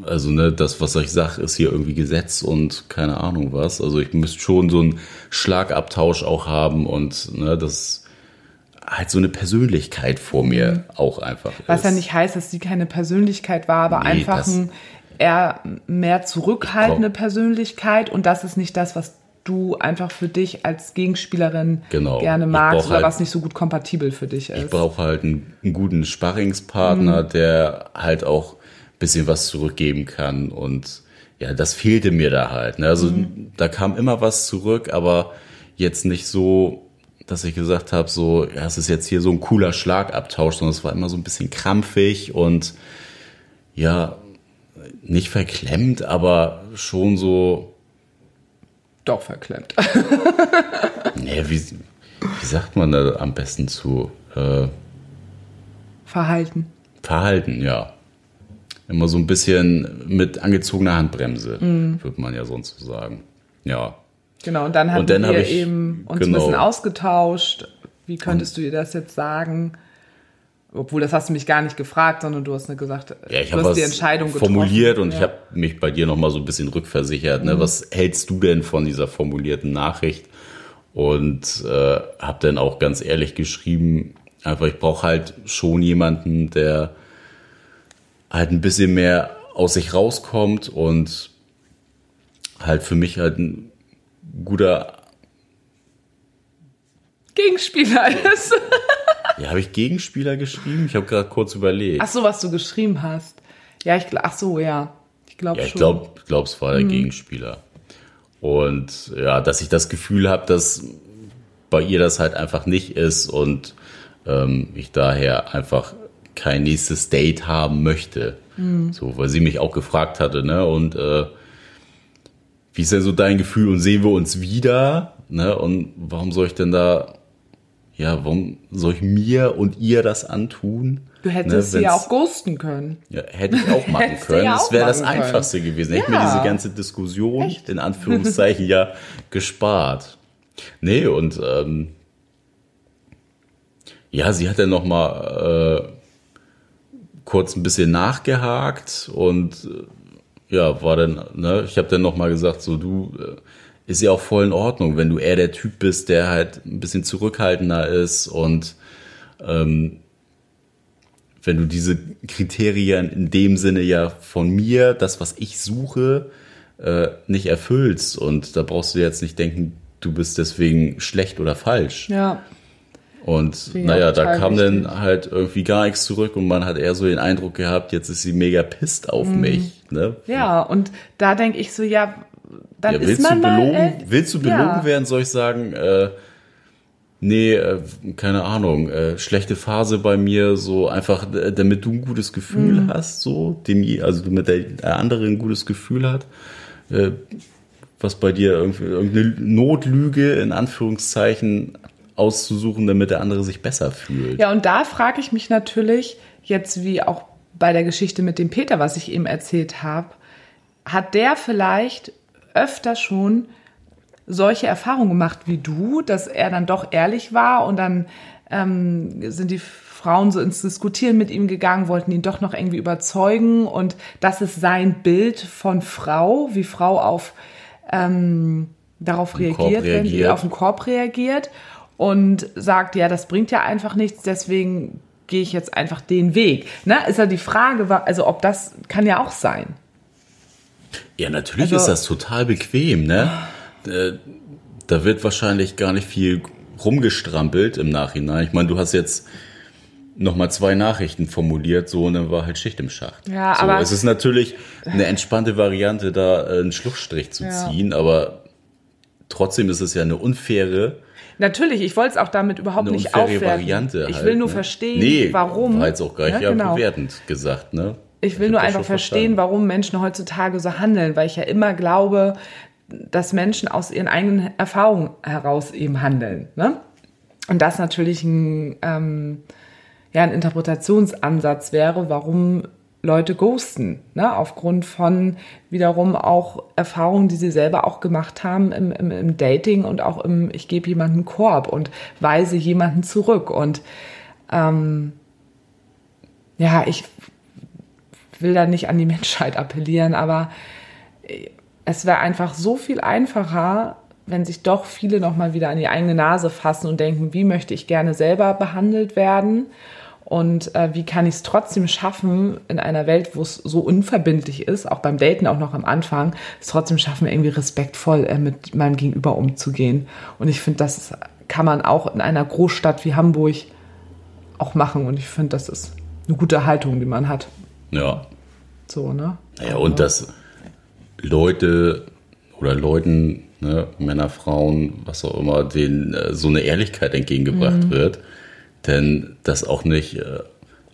also ne, das, was ich sage, ist hier irgendwie Gesetz und keine Ahnung was. Also ich müsste schon so einen Schlagabtausch auch haben und ne, das halt so eine Persönlichkeit vor mir mhm. auch einfach Was ist. ja nicht heißt, dass sie keine Persönlichkeit war, aber nee, einfach ein eher mehr zurückhaltende Persönlichkeit und das ist nicht das, was du einfach für dich als Gegenspielerin genau. gerne magst oder halt, was nicht so gut kompatibel für dich ist. Ich brauche halt einen, einen, guten Sparringspartner, mhm. der halt auch ein bisschen was zurückgeben kann und ja, das fehlte mir da halt. Ne? Also mhm. da kam immer was zurück, aber jetzt nicht so, dass ich gesagt habe, so, ja, es ist jetzt hier so ein cooler Schlagabtausch, sondern es war immer so ein bisschen krampfig und ja, nicht verklemmt, aber schon so, doch verklemmt. nee, wie, wie sagt man da am besten zu? Äh, Verhalten. Verhalten, ja. Immer so ein bisschen mit angezogener Handbremse, mm. würde man ja sonst so sagen. Ja. Genau, und dann haben wir hab ich, eben uns genau. ein bisschen ausgetauscht. Wie könntest und, du ihr das jetzt sagen? Obwohl, das hast du mich gar nicht gefragt, sondern du hast mir gesagt, ja, ich du hast die Entscheidung formuliert und ja. ich habe mich bei dir nochmal so ein bisschen rückversichert. Ne? Mhm. Was hältst du denn von dieser formulierten Nachricht? Und äh, habe dann auch ganz ehrlich geschrieben, einfach ich brauche halt schon jemanden, der halt ein bisschen mehr aus sich rauskommt und halt für mich halt ein guter Gegenspieler ist. Ja, habe ich Gegenspieler geschrieben? Ich habe gerade kurz überlegt. Ach so, was du geschrieben hast. Ja, ich ach so, ja. Ich glaube Ja, ich glaube, glaub, es war der Gegenspieler. Und ja, dass ich das Gefühl habe, dass bei ihr das halt einfach nicht ist und ähm, ich daher einfach kein nächstes Date haben möchte. So, weil sie mich auch gefragt hatte, ne? Und äh, wie ist denn so dein Gefühl und sehen wir uns wieder? Ne? Und warum soll ich denn da, ja, warum soll ich mir und ihr das antun? Du hättest ne, sie ja auch ghosten können. ja, hätte ich auch machen können. ja das wäre das können. Einfachste gewesen. Hätte mir Ja. diese ganze Diskussion in Anführungszeichen ja gespart. Nee, und ähm, ja, sie hat dann noch mal äh, kurz ein bisschen nachgehakt und äh, ja, war dann, ne, ich habe dann noch mal gesagt, so du äh, ist ja auch voll in Ordnung, wenn du eher der Typ bist, der halt ein bisschen zurückhaltender ist und ähm, wenn du diese Kriterien in dem Sinne ja von mir, das, was ich suche, äh, nicht erfüllst. Und da brauchst du jetzt nicht denken, du bist deswegen schlecht oder falsch. Ja. Und naja, da kam wichtig. dann halt irgendwie gar nichts zurück und man hat eher so den Eindruck gehabt, jetzt ist sie mega pisst auf mich. Ne? Mhm. Ja, und da denke ich so, ja, dann Ja, ist willst, du man mal. belogen, äh, willst du belogen ja. werden, soll ich sagen, äh, nee, äh, keine Ahnung, äh, schlechte Phase bei mir, so einfach, damit du ein gutes Gefühl Mhm. hast, so, dem, also damit der, der andere ein gutes Gefühl hat, äh, was bei dir irgendeine Notlüge in Anführungszeichen auszusuchen, damit der andere sich besser fühlt. Ja, und da frage ich mich natürlich, jetzt wie auch bei der Geschichte mit dem Peter, was ich eben erzählt habe, hat der vielleicht öfter schon solche Erfahrungen gemacht wie du, dass er dann doch ehrlich war und dann ähm, sind die Frauen so ins Diskutieren mit ihm gegangen, wollten ihn doch noch irgendwie überzeugen und das ist sein Bild von Frau, wie Frau auf ähm, darauf reagiert, wenn sie auf den Korb reagiert und sagt, ja, das bringt ja einfach nichts, deswegen gehe ich jetzt einfach den Weg. Ne? Ist ja die Frage, also ob das kann ja auch sein. Ja, natürlich Also- ist das total bequem, ne? Äh, Da wird wahrscheinlich gar nicht viel rumgestrampelt im Nachhinein. Ich meine, du hast jetzt noch mal zwei Nachrichten formuliert, so und dann war halt Schicht im Schacht. Ja, so, aber- es ist natürlich eine entspannte Variante, da äh, einen Schlussstrich zu Ja. ziehen, aber trotzdem ist es ja eine unfaire, Natürlich, ich wollte es auch damit überhaupt eine nicht unfaire aufwerten. Variante. ich halt, will nur ne? verstehen, nee, warum. War jetzt auch gar nicht Ja, ja, genau. bewertend gesagt, ne? Ich will nur einfach verstehen, verstanden. warum Menschen heutzutage so handeln, weil ich ja immer glaube, dass Menschen aus ihren eigenen Erfahrungen heraus eben handeln. Ne? Und das natürlich ein, ähm, ja, ein Interpretationsansatz wäre, warum Leute ghosten, ne? aufgrund von wiederum auch Erfahrungen, die sie selber auch gemacht haben im, im, im Dating und auch im, ich gebe jemanden Korb und weise jemanden zurück. Und ähm, ja, ich will da nicht an die Menschheit appellieren, aber äh, es wäre einfach so viel einfacher, wenn sich doch viele nochmal wieder an die eigene Nase fassen und denken, wie möchte ich gerne selber behandelt werden und äh, wie kann ich es trotzdem schaffen, in einer Welt, wo es so unverbindlich ist, auch beim Daten auch noch am Anfang, es trotzdem schaffen, irgendwie respektvoll äh, mit meinem Gegenüber umzugehen. Und ich finde, das kann man auch in einer Großstadt wie Hamburg auch machen. Und ich finde, das ist eine gute Haltung, die man hat. Ja. So, ne? Ja, und dass Leute oder Leuten, ne, Männer, Frauen, was auch immer, denen äh, so eine Ehrlichkeit entgegengebracht wird, denn das auch nicht äh,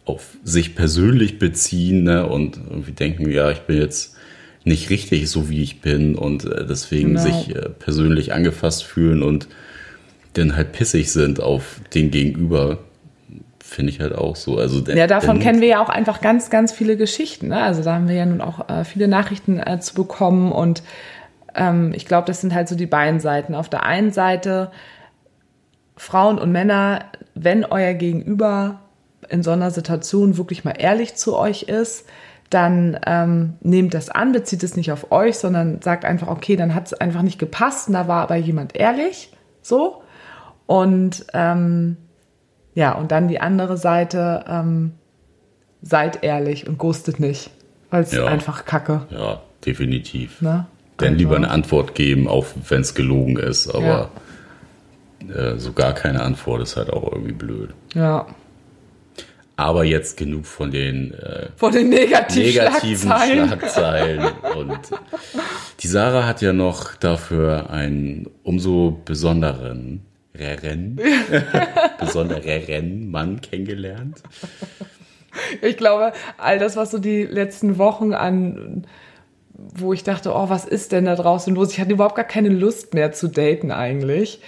auf sich persönlich beziehen ne, und irgendwie denken, ja, ich bin jetzt nicht richtig so, wie ich bin und äh, deswegen Genau. sich persönlich angefasst fühlen und dann halt pissig sind auf den Gegenüber, finde ich halt auch so. Also Ja, davon kennen wir ja auch einfach ganz, ganz viele Geschichten. Ne? Also da haben wir ja nun auch äh, viele Nachrichten äh, zu bekommen und ähm, ich glaube, das sind halt so die beiden Seiten. Auf der einen Seite Frauen und Männer, wenn euer Gegenüber in so einer Situation wirklich mal ehrlich zu euch ist, dann ähm, nehmt das an, bezieht es nicht auf euch, sondern sagt einfach, okay, dann hat es einfach nicht gepasst und da war aber jemand ehrlich, so. Und ähm, ja, und dann die andere Seite, ähm, seid ehrlich und ghostet nicht, weil es Ja. einfach kacke. Ja, definitiv. Ne? Dann Also- lieber eine Antwort geben, auch wenn es gelogen ist, aber äh, so gar keine Antwort ist halt auch irgendwie blöd. Ja, Aber jetzt genug von den, äh, von den negativen, negativen Schlagzeilen. Schlagzeilen. Und die Sarah hat ja noch dafür einen umso besonderen Rennen, besonderen Mann kennengelernt. Ich glaube, all das, was so die letzten Wochen an, wo ich dachte, oh, was ist denn da draußen los? Ich hatte überhaupt gar keine Lust mehr zu daten eigentlich.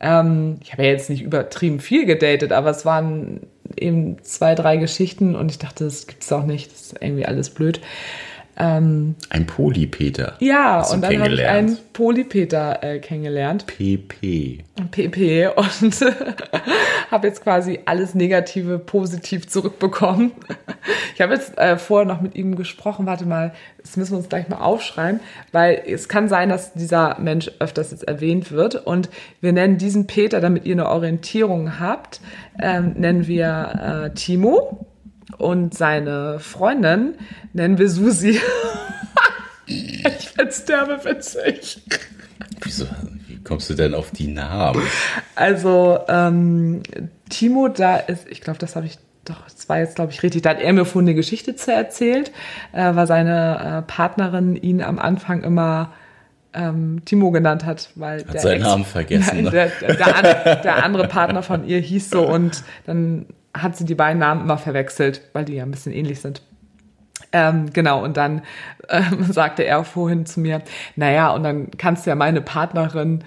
Ähm, ich habe ja jetzt nicht übertrieben viel gedatet, aber es waren eben zwei, drei Geschichten und ich dachte, das gibt es auch nicht, das ist irgendwie alles blöd. Ähm, ein Polypeter. Ja, und dann habe ich einen Polypeter äh, kennengelernt. PP. PP und habe jetzt quasi alles Negative positiv zurückbekommen. Ich habe jetzt äh, vorher noch mit ihm gesprochen. Warte mal, das müssen wir uns gleich mal aufschreiben, weil es kann sein, dass dieser Mensch öfters jetzt erwähnt wird. Und wir nennen diesen Peter, damit ihr eine Orientierung habt, ähm, nennen wir äh, Timo und seine Freundin nennen wir Susi. ich find's derbe witzig. Wieso? Wie kommst du denn auf die Namen? Also, ähm, Timo, da ist, ich glaube, das habe ich doch, das war jetzt, glaube ich, richtig. Da hat er mir vorhin eine Geschichte zu erzählt, äh, weil seine äh, Partnerin ihn am Anfang immer ähm, Timo genannt hat, weil hat der seinen Ex Namen vergessen. Nein, der, der, der, der, andere Partner von ihr hieß so und dann hat sie die beiden Namen immer verwechselt, weil die ja ein bisschen ähnlich sind. Ähm, genau, und dann ähm, sagte er vorhin zu mir, naja, und dann kannst du ja meine Partnerin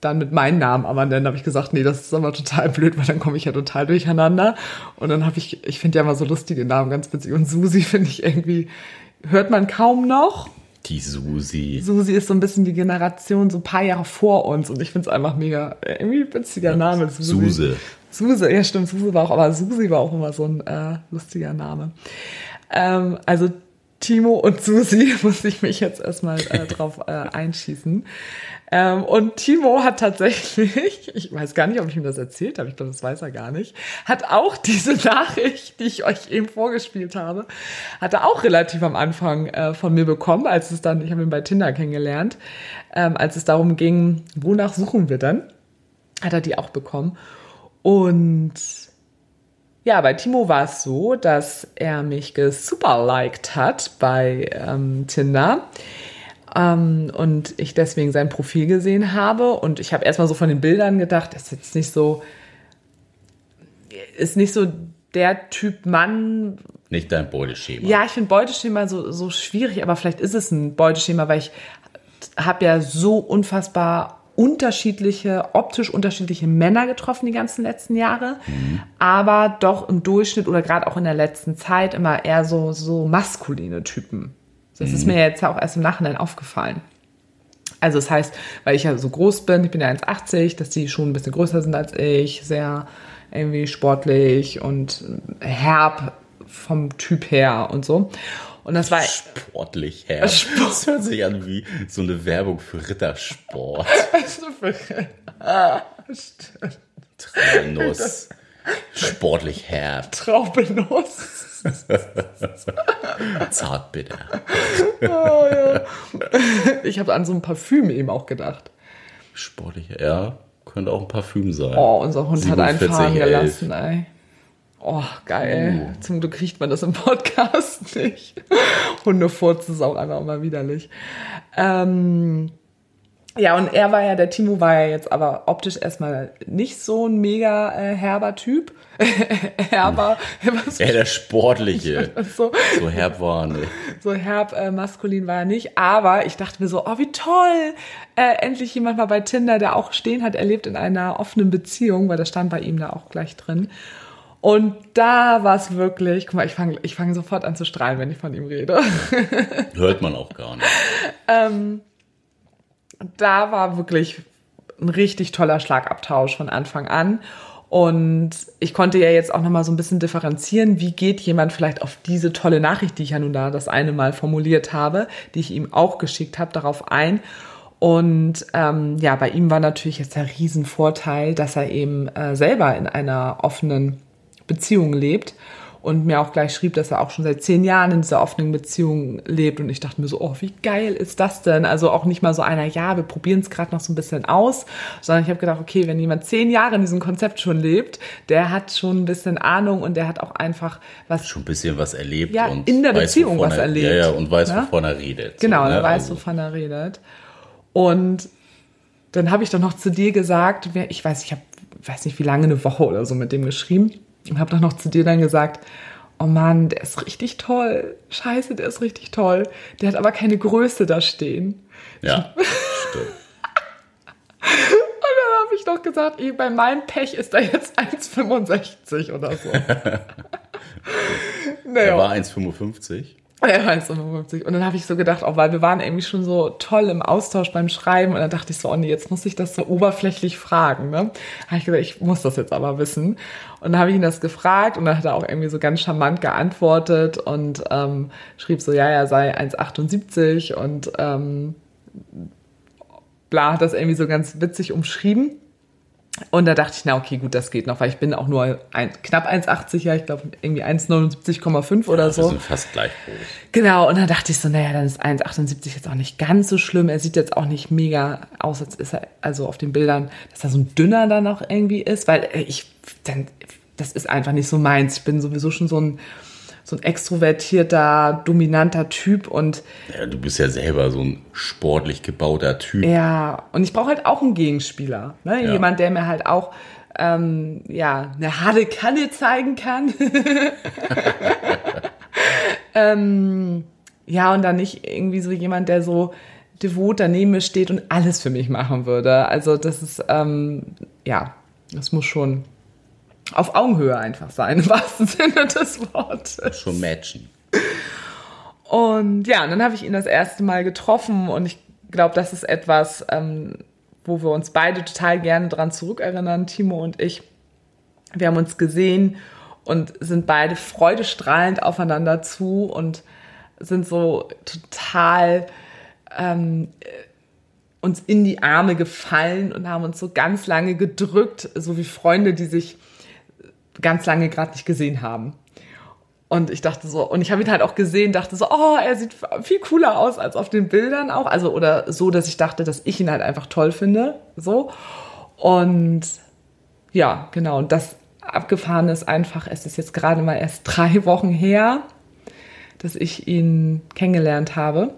dann mit meinem Namen aber nennen. habe ich gesagt, nee, das ist aber total blöd, weil dann komme ich ja total durcheinander. Und dann habe ich, ich finde ja immer so lustige Namen, ganz witzig. Und Susi finde ich irgendwie, hört man kaum noch. Die Susi. Susi ist so ein bisschen die Generation, so ein paar Jahre vor uns. Und ich finde es einfach mega, irgendwie witziger Name. Susi. Suse. Suse, ja stimmt, Suse war auch, aber Susi war auch immer so ein äh, lustiger Name. Ähm, also Timo und Susi muss ich mich jetzt erstmal äh, drauf äh, einschießen. Ähm, und Timo hat tatsächlich, ich weiß gar nicht, ob ich ihm das erzählt habe, ich glaube, das weiß er gar nicht, hat auch diese Nachricht, die ich euch eben vorgespielt habe, hat er auch relativ am Anfang äh, von mir bekommen, als es dann, ich habe ihn bei Tinder kennengelernt, ähm, als es darum ging, wonach suchen wir dann, hat er die auch bekommen. Und ja, bei Timo war es so, dass er mich gesuperliked hat bei ähm, Tinder. Ähm, und ich deswegen sein Profil gesehen habe. Und ich habe erstmal so von den Bildern gedacht, das ist jetzt nicht so, ist nicht so der Typ Mann. Nicht dein Beuteschema. Ja, ich finde Beuteschema so, so schwierig, aber vielleicht ist es ein Beuteschema, weil ich habe ja so unfassbar unterschiedliche, optisch unterschiedliche Männer getroffen die ganzen letzten Jahre, mhm. aber doch im Durchschnitt oder gerade auch in der letzten Zeit immer eher so, so maskuline Typen. Das mhm. ist mir jetzt auch erst im Nachhinein aufgefallen. Also das heißt, weil ich ja so groß bin, ich bin ja 1,80, dass die schon ein bisschen größer sind als ich, sehr irgendwie sportlich und herb vom Typ her und so. Und das war sportlich her. Sport. Das hört sich an wie so eine Werbung für Rittersport. ah, stimmt. Traubenuss. Sportlich her. Traubenuss. Zartbitter. Oh, ja. Ich habe an so ein Parfüm eben auch gedacht. Sportlich, ja. Könnte auch ein Parfüm sein. Oh, unser Hund hat einen fahren gelassen, ey. Oh, geil. Uh. Zum Glück kriegt man das im Podcast nicht. Hundefurz ist auch einfach immer widerlich. Ähm, ja, und er war ja, der Timo war ja jetzt aber optisch erstmal nicht so ein mega äh, herber Typ. herber. Was ja, der sportliche. so, so herb war ne. So herb äh, maskulin war er nicht. Aber ich dachte mir so, oh, wie toll. Äh, endlich jemand mal bei Tinder, der auch stehen hat, erlebt in einer offenen Beziehung, weil das stand bei ihm da auch gleich drin. Und da war es wirklich, guck mal, ich fange ich fang sofort an zu strahlen, wenn ich von ihm rede. Hört man auch gar nicht. ähm, da war wirklich ein richtig toller Schlagabtausch von Anfang an. Und ich konnte ja jetzt auch nochmal so ein bisschen differenzieren, wie geht jemand vielleicht auf diese tolle Nachricht, die ich ja nun da das eine Mal formuliert habe, die ich ihm auch geschickt habe, darauf ein. Und ähm, ja, bei ihm war natürlich jetzt der Riesenvorteil, dass er eben äh, selber in einer offenen Beziehung lebt und mir auch gleich schrieb, dass er auch schon seit zehn Jahren in dieser offenen Beziehung lebt. Und ich dachte mir so, oh, wie geil ist das denn? Also auch nicht mal so einer, ja, wir probieren es gerade noch so ein bisschen aus, sondern ich habe gedacht, okay, wenn jemand zehn Jahre in diesem Konzept schon lebt, der hat schon ein bisschen Ahnung und der hat auch einfach was. Schon ein bisschen was erlebt. Ja, und in der weiß, Beziehung was er, erlebt. Ja, ja, und weiß, Ne? wovon er redet. Genau, so, er ne? weiß, Also, wovon er redet. Und dann habe ich doch noch zu dir gesagt, ich weiß, ich habe, weiß nicht wie lange, eine Woche oder so mit dem geschrieben und habe doch noch zu dir dann gesagt, oh Mann, der ist richtig toll. Scheiße, der ist richtig toll. Der hat aber keine Größe da stehen. Ja, stimmt. Und dann habe ich noch gesagt, ey, bei meinem Pech ist er jetzt 1,65 oder so. naja. Er war 1,55. Ja, 1,55. Und dann habe ich so gedacht, auch weil wir waren irgendwie schon so toll im Austausch beim Schreiben und dann dachte ich so, oh nee, jetzt muss ich das so oberflächlich fragen. Ne? habe ich gesagt, ich muss das jetzt aber wissen. Und dann habe ich ihn das gefragt und dann hat er auch irgendwie so ganz charmant geantwortet und ähm, schrieb so, ja, er sei 1,78 und ähm, bla, hat das irgendwie so ganz witzig umschrieben. Und da dachte ich, na okay, gut, das geht noch, weil ich bin auch nur ein, knapp 1,80, ja, ich glaube irgendwie 1,79,5 oder Wir so. sind fast gleich groß. Genau, und dann dachte ich so, naja, dann ist 1,78 jetzt auch nicht ganz so schlimm. Er sieht jetzt auch nicht mega aus, als ist er, also auf den Bildern, dass er so ein dünner dann noch irgendwie ist, weil äh, ich, dann, das ist einfach nicht so meins. Ich bin sowieso schon so ein, so ein extrovertierter, dominanter Typ und Ja, du bist ja selber so ein sportlich gebauter Typ. ja, und ich brauche halt auch einen Gegenspieler. Ne? Ja. Jemand, der mir halt auch ähm, ja, eine harte Kanne zeigen kann. ähm, ja, und dann nicht irgendwie so jemand, der so devot daneben mir steht und alles für mich machen würde. Also das ist, ähm, ja, das muss schon auf Augenhöhe einfach sein, im wahrsten Sinne des Wortes. Schon matchen. Und ja, und dann habe ich ihn das erste Mal getroffen und ich glaube, das ist etwas, ähm, wo wir uns beide total gerne dran zurückerinnern, Timo und ich. Wir haben uns gesehen und sind beide freudestrahlend aufeinander zu und sind so total ähm, äh, uns in die Arme gefallen und haben uns so ganz lange gedrückt, so wie Freunde, die sich ganz lange gerade nicht gesehen haben. Und ich dachte so, und ich habe ihn halt auch gesehen, dachte so, oh, er sieht viel cooler aus als auf den Bildern auch. Also, oder so, dass ich dachte, dass ich ihn halt einfach toll finde. So. Und ja, genau. Und das abgefahren ist einfach, es ist jetzt gerade mal erst drei Wochen her, dass ich ihn kennengelernt habe.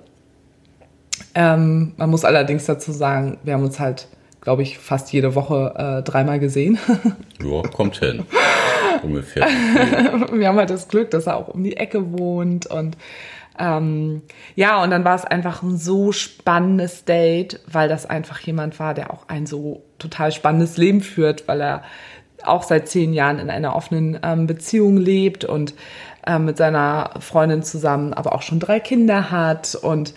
Ähm, man muss allerdings dazu sagen, wir haben uns halt, glaube ich, fast jede Woche äh, dreimal gesehen. Ja, kommt hin. Ungefähr. wir haben halt das Glück, dass er auch um die Ecke wohnt und ähm, ja, und dann war es einfach ein so spannendes Date, weil das einfach jemand war, der auch ein so total spannendes Leben führt, weil er auch seit zehn Jahren in einer offenen ähm, Beziehung lebt und ähm, mit seiner Freundin zusammen aber auch schon drei Kinder hat und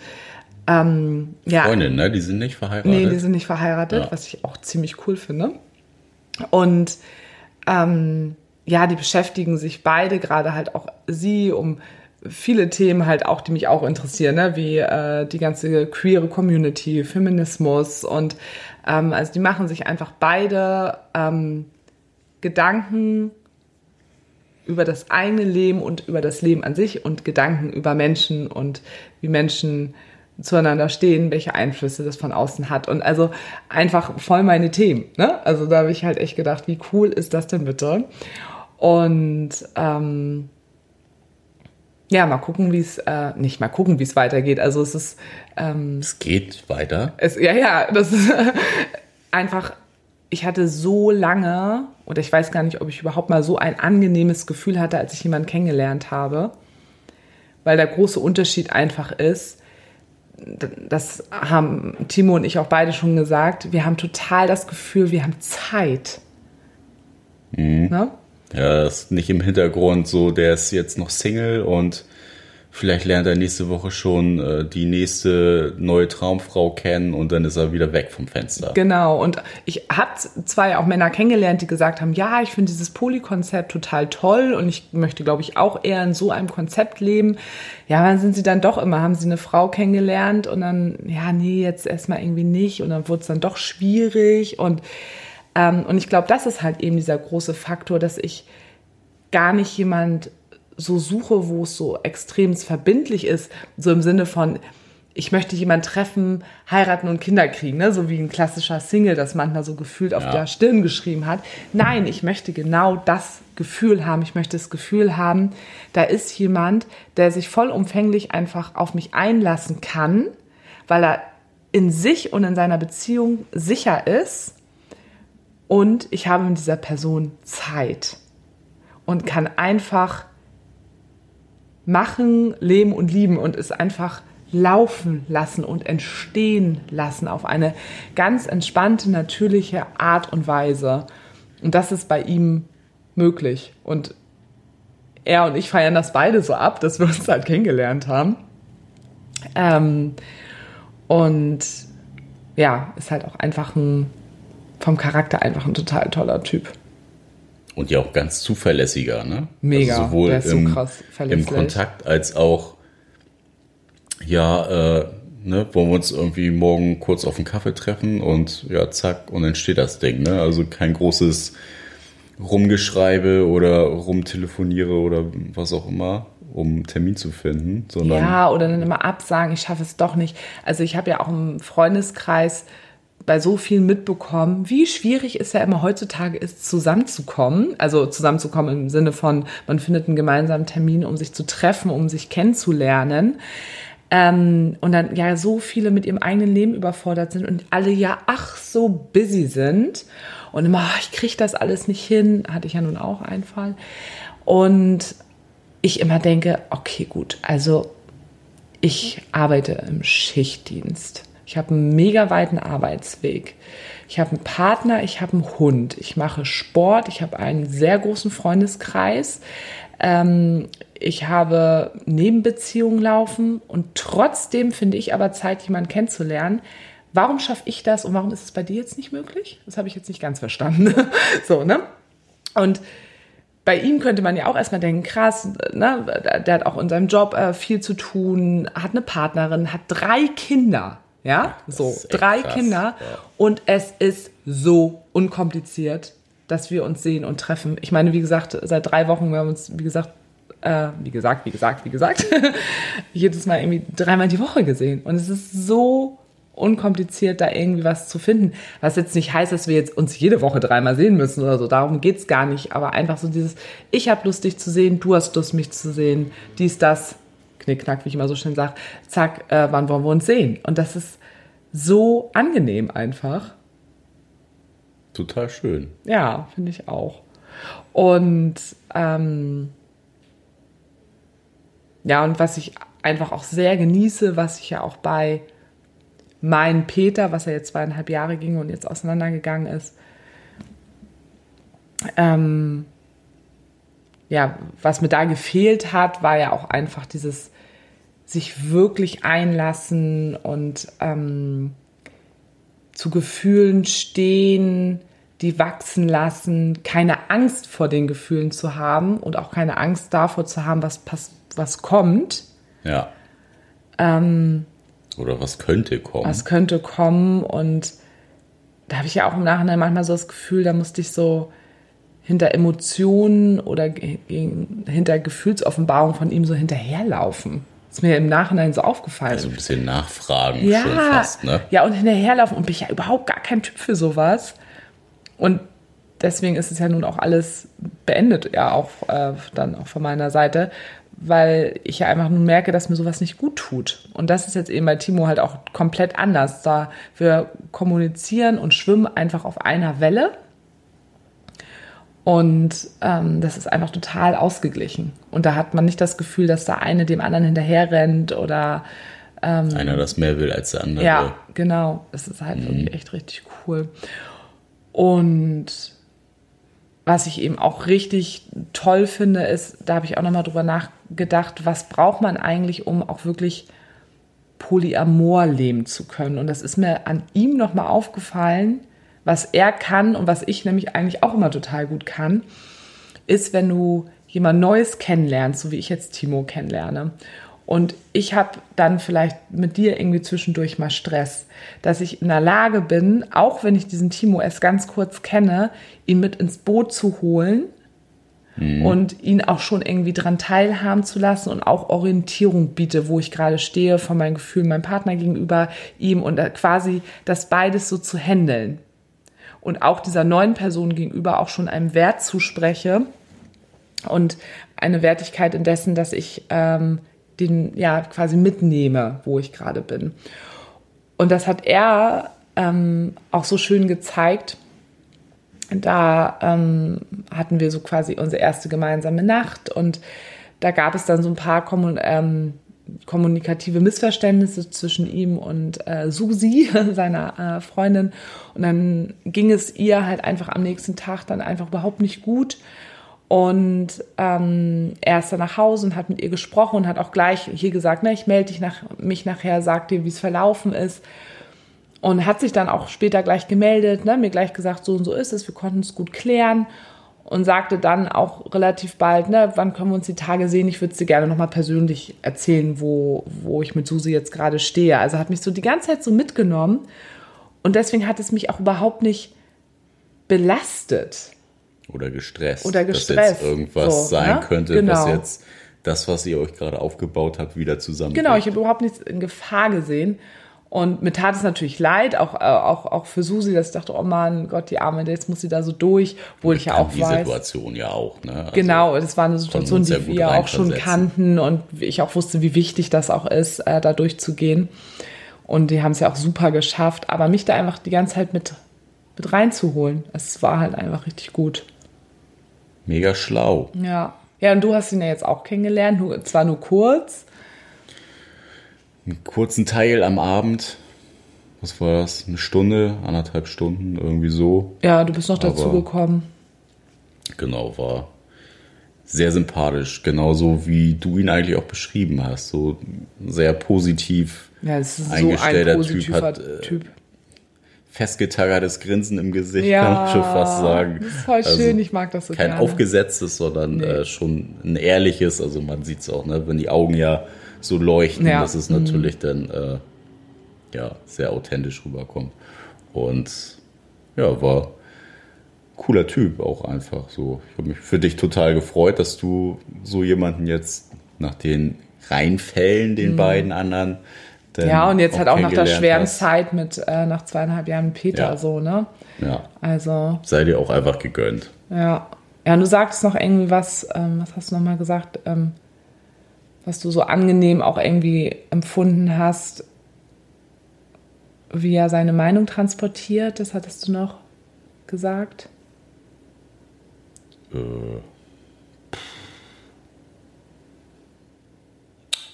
ähm, ja, Freundin, ne? Die sind nicht verheiratet. Nee, die sind nicht verheiratet, Ja. was ich auch ziemlich cool finde. Und ähm, ja, die beschäftigen sich beide, gerade halt auch sie, um viele Themen halt auch, die mich auch interessieren, ne? wie äh, die ganze queere Community, Feminismus und ähm, also die machen sich einfach beide ähm, Gedanken über das eigene Leben und über das Leben an sich und Gedanken über Menschen und wie Menschen zueinander stehen, welche Einflüsse das von außen hat. Und also einfach voll meine Themen. Ne? Also da habe ich halt echt gedacht, wie cool ist das denn bitte? Und ähm, ja, mal gucken, wie es, äh, nicht mal gucken, wie es weitergeht. Also es ist, ähm, Es geht weiter. es, ja, ja, das ist einfach, ich hatte so lange, oder ich weiß gar nicht, ob ich überhaupt mal so ein angenehmes Gefühl hatte, als ich jemanden kennengelernt habe. Weil der große Unterschied einfach ist, das haben Timo und ich auch beide schon gesagt, wir haben total das Gefühl, wir haben Zeit. Ne? Ja, das ist nicht im Hintergrund so, der ist jetzt noch Single und vielleicht lernt er nächste Woche schon äh, die nächste neue Traumfrau kennen und dann ist er wieder weg vom Fenster. Genau, und ich habe zwei auch Männer kennengelernt, die gesagt haben, ja, ich finde dieses Polykonzept total toll und ich möchte, glaube ich, auch eher in so einem Konzept leben. Ja, dann sind sie dann doch immer, haben sie eine Frau kennengelernt und dann, ja, nee, jetzt erstmal irgendwie nicht und dann wurde es dann doch schwierig und, und ich glaube, das ist halt eben dieser große Faktor, dass ich gar nicht jemand so suche, wo es so extrem verbindlich ist, so im Sinne von, ich möchte jemanden treffen, heiraten und Kinder kriegen, ne? so wie ein klassischer Single, das manchmal so gefühlt auf ja. der Stirn geschrieben hat. Nein, ich möchte genau das Gefühl haben. Ich möchte das Gefühl haben, da ist jemand, der sich vollumfänglich einfach auf mich einlassen kann, weil er in sich und in seiner Beziehung sicher ist und ich habe mit dieser Person Zeit und kann einfach machen, leben und lieben und es einfach laufen lassen und entstehen lassen auf eine ganz entspannte, natürliche Art und Weise. Und das ist bei ihm möglich. Und er und ich feiern das beide so ab, dass wir uns halt kennengelernt haben. Ähm, und ja, ist halt auch einfach ein, vom Charakter einfach ein total toller Typ. Und ja auch ganz zuverlässiger, ne? Mega. Also sowohl so im, im, Kontakt als auch, ja, äh, ne, wollen wir uns irgendwie morgen kurz auf einen Kaffee treffen und ja, zack, und dann steht das Ding, ne? Also kein großes Rumgeschreibe oder rumtelefoniere oder was auch immer, um einen Termin zu finden, sondern. Ja, oder dann immer absagen, ich schaffe es doch nicht. Also ich habe ja auch im Freundeskreis bei so vielen mitbekommen, wie schwierig es ja immer heutzutage ist, zusammenzukommen. Also zusammenzukommen im Sinne von, man findet einen gemeinsamen Termin, um sich zu treffen, um sich kennenzulernen. Ähm, und dann ja so viele mit ihrem eigenen Leben überfordert sind und alle ja ach so busy sind. Und immer, ach, ich kriege das alles nicht hin, hatte ich ja nun auch einen Fall. Und ich immer denke, okay, gut, also ich arbeite im Schichtdienst ich habe einen mega weiten Arbeitsweg. Ich habe einen Partner, ich habe einen Hund, ich mache Sport, ich habe einen sehr großen Freundeskreis. Ähm, ich habe Nebenbeziehungen laufen und trotzdem finde ich aber Zeit, jemanden kennenzulernen. Warum schaffe ich das und warum ist es bei dir jetzt nicht möglich? Das habe ich jetzt nicht ganz verstanden. so, ne? Und bei ihm könnte man ja auch erstmal denken, krass, ne, der hat auch in seinem Job äh, viel zu tun, hat eine Partnerin, hat drei Kinder. Ja, so drei krass. Kinder ja. und es ist so unkompliziert, dass wir uns sehen und treffen. Ich meine, wie gesagt, seit drei Wochen wir haben uns, wie gesagt, äh, wie gesagt, wie gesagt, wie gesagt, jedes Mal irgendwie dreimal die Woche gesehen und es ist so unkompliziert, da irgendwie was zu finden. Was jetzt nicht heißt, dass wir jetzt uns jede Woche dreimal sehen müssen oder so. Darum geht's gar nicht. Aber einfach so dieses, ich habe Lust, dich zu sehen, du hast Lust, mich zu sehen, dies, das Knickknack, wie ich immer so schön sage, zack, äh, wann wollen wir uns sehen? Und das ist so angenehm einfach. Total schön. Ja, finde ich auch. Und ähm, ja, und was ich einfach auch sehr genieße, was ich ja auch bei meinem Peter, was er jetzt zweieinhalb Jahre ging und jetzt auseinandergegangen ist, ähm, ja, was mir da gefehlt hat, war ja auch einfach dieses sich wirklich einlassen und ähm, zu Gefühlen stehen, die wachsen lassen, keine Angst vor den Gefühlen zu haben und auch keine Angst davor zu haben, was, was kommt. Ja. Ähm, Oder was könnte kommen. Was könnte kommen und da habe ich ja auch im Nachhinein manchmal so das Gefühl, da musste ich so hinter Emotionen oder hinter Gefühlsoffenbarung von ihm so hinterherlaufen. Ist mir im Nachhinein so aufgefallen. Also ein bisschen nachfragen ja, schon fast, ne? Ja, und hinterherlaufen. Und bin ich ja überhaupt gar kein Typ für sowas. Und deswegen ist es ja nun auch alles beendet, ja, auch äh, dann auch von meiner Seite, weil ich ja einfach nun merke, dass mir sowas nicht gut tut. Und das ist jetzt eben bei Timo halt auch komplett anders. Da wir kommunizieren und schwimmen einfach auf einer Welle und ähm, das ist einfach total ausgeglichen. Und da hat man nicht das Gefühl, dass der eine dem anderen hinterher rennt oder ähm, einer das mehr will als der andere. Ja, genau. Das ist halt mhm. wirklich echt richtig cool. Und was ich eben auch richtig toll finde, ist, da habe ich auch nochmal drüber nachgedacht, was braucht man eigentlich, um auch wirklich Polyamor leben zu können. Und das ist mir an ihm nochmal aufgefallen, was er kann und was ich nämlich eigentlich auch immer total gut kann, ist, wenn du jemand Neues kennenlernst, so wie ich jetzt Timo kennenlerne. Und ich habe dann vielleicht mit dir irgendwie zwischendurch mal Stress, dass ich in der Lage bin, auch wenn ich diesen Timo erst ganz kurz kenne, ihn mit ins Boot zu holen mhm. und ihn auch schon irgendwie dran teilhaben zu lassen und auch Orientierung biete, wo ich gerade stehe, von meinem Gefühl meinem Partner gegenüber ihm und quasi das beides so zu handeln. Und auch dieser neuen Person gegenüber auch schon einem Wert zuspreche und eine Wertigkeit in dessen, dass ich ähm, den ja quasi mitnehme, wo ich gerade bin. Und das hat er ähm, auch so schön gezeigt. Da ähm, hatten wir so quasi unsere erste gemeinsame Nacht und da gab es dann so ein paar Kommun ähm, kommunikative Missverständnisse zwischen ihm und äh, Susi, seiner äh, Freundin. Und dann ging es ihr halt einfach am nächsten Tag dann einfach überhaupt nicht gut. Und ähm, er ist dann nach Hause und hat mit ihr gesprochen und hat auch gleich hier gesagt, ne, ich melde dich nach, mich nachher, sag dir, wie es verlaufen ist. Und hat sich dann auch später gleich gemeldet, ne, mir gleich gesagt, so und so ist es, wir konnten es gut klären. Und sagte dann auch relativ bald, ne, wann können wir uns die Tage sehen? Ich würde es dir gerne nochmal persönlich erzählen, wo, wo ich mit Susi jetzt gerade stehe. Also hat mich so die ganze Zeit so mitgenommen. Und deswegen hat es mich auch überhaupt nicht belastet oder gestresst. Oder gestresst. Dass jetzt irgendwas so, sein ne? könnte, genau. was jetzt das, was ihr euch gerade aufgebaut habt, wieder zusammen. Genau, ich habe überhaupt nichts in Gefahr gesehen. Und mir tat es natürlich leid, auch, äh, auch, auch für Susi, dass ich dachte, oh Mann, Gott, die Arme, jetzt muss sie da so durch, obwohl ich ja auch die weiß. Die Situation ja auch, ne? Also genau, das war eine Situation, die wir auch schon kannten und ich auch wusste, wie wichtig das auch ist, äh, da durchzugehen. Und die haben es ja auch super geschafft, aber mich da einfach die ganze Zeit mit, mit reinzuholen, es war halt einfach richtig gut. Mega schlau. Ja. Ja, und du hast ihn ja jetzt auch kennengelernt, nur, zwar nur kurz. Einen kurzen Teil am Abend. Was war das? Eine Stunde, anderthalb Stunden, irgendwie so. Ja, du bist noch dazu gekommen. Genau, war sehr sympathisch, genauso wie du ihn eigentlich auch beschrieben hast. So sehr positiv ja, ist eingestellter so ein Typ. Hat, äh, typ festgetaggertes Grinsen im Gesicht, ja, kann man schon fast sagen. Das ist voll also schön, ich mag das so Kein gerne. aufgesetztes, sondern nee. äh, schon ein ehrliches, also man sieht es auch, ne, wenn die Augen ja so leuchten, ja. dass es mhm. natürlich dann äh, ja, sehr authentisch rüberkommt. Und ja, war cooler Typ auch einfach so. Ich habe mich für dich total gefreut, dass du so jemanden jetzt nach den Reinfällen, den mhm. beiden anderen, ja, und jetzt halt auch nach der schweren hast. Zeit mit äh, nach zweieinhalb Jahren mit Peter ja. so, ne? Ja. Also. Sei dir auch einfach gegönnt. Ja. Ja, und du sagst noch irgendwie was, ähm, was hast du nochmal gesagt, ähm, was du so angenehm auch irgendwie empfunden hast, wie er seine Meinung transportiert, das hattest du noch gesagt? Äh.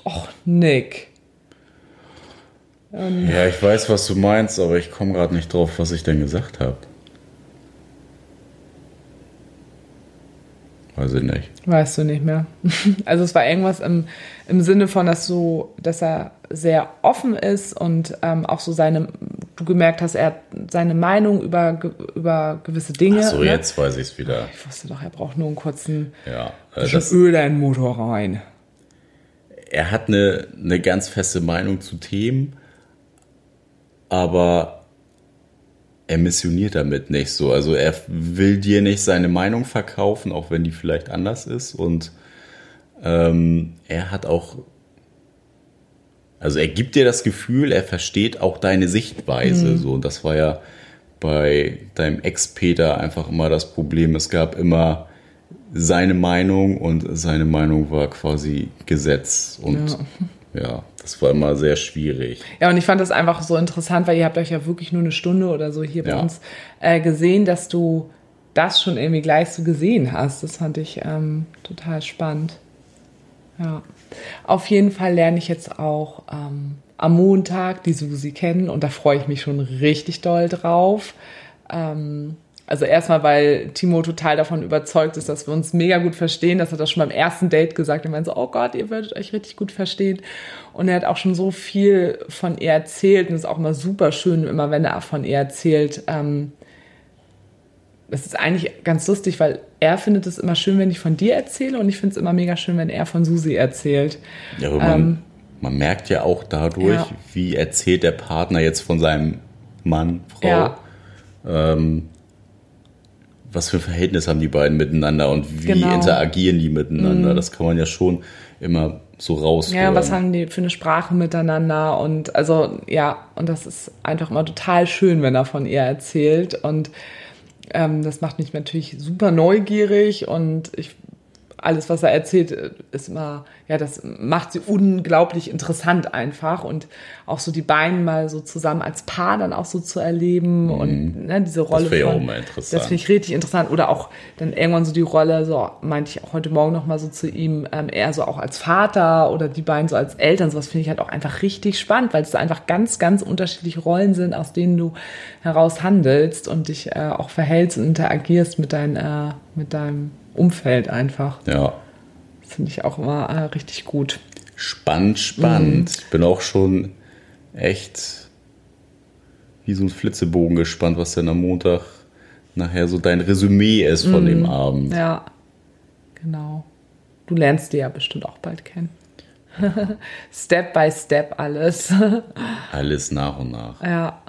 Och, Nick. Ähm ja, ich weiß, was du meinst, aber ich komme gerade nicht drauf, was ich denn gesagt habe. Weiß ich nicht. Weißt du nicht mehr. Also es war irgendwas im, im Sinne von, dass so, dass er sehr offen ist und ähm, auch so seine, du gemerkt hast, er hat seine Meinung über, über gewisse Dinge. Ach so, ne? jetzt weiß ich es wieder. Ich wusste doch, er braucht nur einen kurzen ja, äh, das, Öl in den Motor rein. Er hat eine, eine ganz feste Meinung zu Themen aber er missioniert damit nicht so. Also er will dir nicht seine Meinung verkaufen, auch wenn die vielleicht anders ist. Und ähm, er hat auch, also er gibt dir das Gefühl, er versteht auch deine Sichtweise. Mhm. So, und das war ja bei deinem Ex-Peter einfach immer das Problem. Es gab immer seine Meinung und seine Meinung war quasi Gesetz. Und ja ja, das war immer sehr schwierig. Ja, und ich fand das einfach so interessant, weil ihr habt euch ja wirklich nur eine Stunde oder so hier bei ja. uns äh, gesehen, dass du das schon irgendwie gleich so gesehen hast. Das fand ich ähm, total spannend. Ja. Auf jeden Fall lerne ich jetzt auch ähm, am Montag die Susi kennen und da freue ich mich schon richtig doll drauf. Ähm, also erstmal, weil Timo total davon überzeugt ist, dass wir uns mega gut verstehen. Das hat er schon beim ersten Date gesagt. Er meinte so, oh Gott, ihr würdet euch richtig gut verstehen. Und er hat auch schon so viel von ihr erzählt. Und es ist auch immer super schön, immer wenn er von ihr erzählt. Ähm, das ist eigentlich ganz lustig, weil er findet es immer schön, wenn ich von dir erzähle. Und ich finde es immer mega schön, wenn er von Susi erzählt. Ja, aber man, ähm, man merkt ja auch dadurch, ja. wie erzählt der Partner jetzt von seinem Mann, Frau. Ja. Ähm, was für ein Verhältnis haben die beiden miteinander und wie Genau. interagieren die miteinander. Das kann man ja schon immer so raushören. Ja, was haben die für eine Sprache miteinander und also ja, und das ist einfach immer total schön, wenn er von ihr erzählt und ähm, das macht mich natürlich super neugierig und ich alles, was er erzählt, äh, ist immer, ja, das macht sie unglaublich interessant einfach und auch so die beiden mal so zusammen als Paar dann auch so zu erleben und ne, diese Rolle wär ja von, auch mal interessant. Das finde ich richtig interessant oder auch dann irgendwann so die Rolle, so meinte ich auch heute Morgen noch mal so zu ihm, ähm, eher so auch als Vater oder die beiden so als Eltern, sowas finde ich halt auch einfach richtig spannend, weil es da einfach ganz, ganz unterschiedliche Rollen sind, aus denen du heraus handelst und dich äh, auch verhältst und interagierst mit, dein, äh, mit deinem Umfeld einfach. Ja. Finde ich auch immer äh, richtig gut. Spannend, spannend. Ich bin auch schon echt wie so ein Flitzebogen gespannt, was denn am Montag nachher so dein Resümee ist von dem Abend. Ja, genau. Du lernst die ja bestimmt auch bald kennen. step by step alles. Alles nach und nach. ja.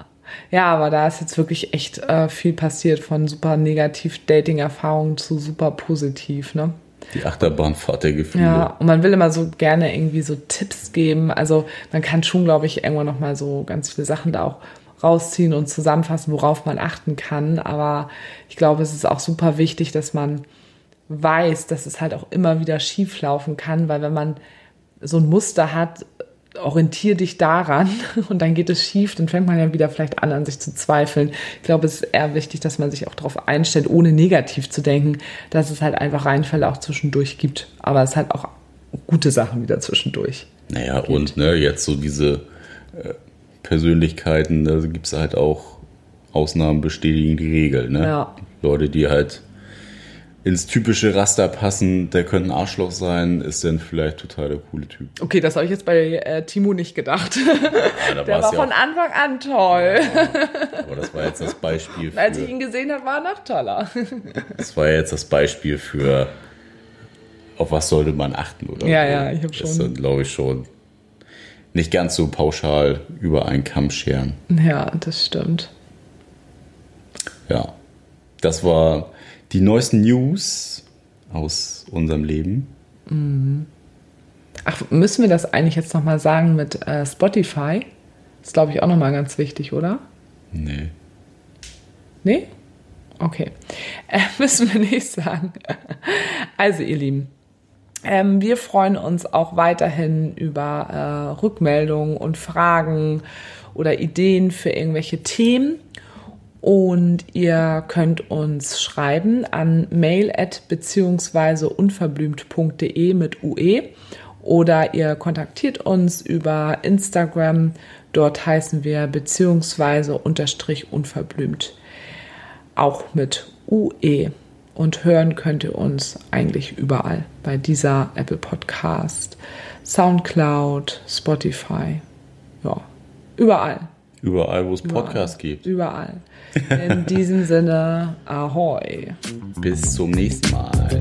Ja, aber da ist jetzt wirklich echt äh, viel passiert von super negativ Dating-Erfahrungen zu super positiv, ne? Die Achterbahnfahrt der Gefühle. Ja, und man will immer so gerne irgendwie so Tipps geben. Also man kann schon, glaube ich, irgendwann nochmal so ganz viele Sachen da auch rausziehen und zusammenfassen, worauf man achten kann. Aber ich glaube, es ist auch super wichtig, dass man weiß, dass es halt auch immer wieder schief laufen kann, weil wenn man so ein Muster hat, orientier dich daran und dann geht es schief, dann fängt man ja wieder vielleicht an, an sich zu zweifeln. Ich glaube, es ist eher wichtig, dass man sich auch darauf einstellt, ohne negativ zu denken, dass es halt einfach Reinfälle auch zwischendurch gibt. Aber es hat auch gute Sachen wieder zwischendurch. Naja, und ne, jetzt so diese äh, Persönlichkeiten, da gibt es halt auch Ausnahmen bestätigen die Regel. Ne? Ja. Leute, die halt ins typische Raster passen, der könnte ein Arschloch sein, ist dann vielleicht total der coole Typ. Okay, das habe ich jetzt bei äh, Timo nicht gedacht. Ja, Der war von Anfang an toll. aber das war jetzt das Beispiel Als ich für, ihn gesehen habe, war er noch toller. das war jetzt das Beispiel für auf was sollte man achten oder Ja, ja, ich hab Das schon- ist, glaube ich, schon nicht ganz so pauschal über einen Kamm scheren. Ja, das stimmt. Ja, das war die neuesten News aus unserem Leben. Ach, müssen wir das eigentlich jetzt nochmal sagen mit äh, Spotify? ist, glaube ich, auch nochmal ganz wichtig, oder? Nee. Nee? Okay. Äh, müssen wir nicht sagen. Also, ihr Lieben, ähm, wir freuen uns auch weiterhin über äh, Rückmeldungen und Fragen oder Ideen für irgendwelche Themen. Und ihr könnt uns schreiben an mail at beziehungsweise unverblümt.de mit UE oder ihr kontaktiert uns über Instagram. Dort heißen wir beziehungsweise unterstrich unverblümt auch mit UE. Und hören könnt ihr uns eigentlich überall. Bei dieser Apple Podcast, Soundcloud, Spotify. Ja, überall. Überall, wo es Podcasts gibt. Überall. In diesem Sinne, ahoi. Bis zum nächsten Mal.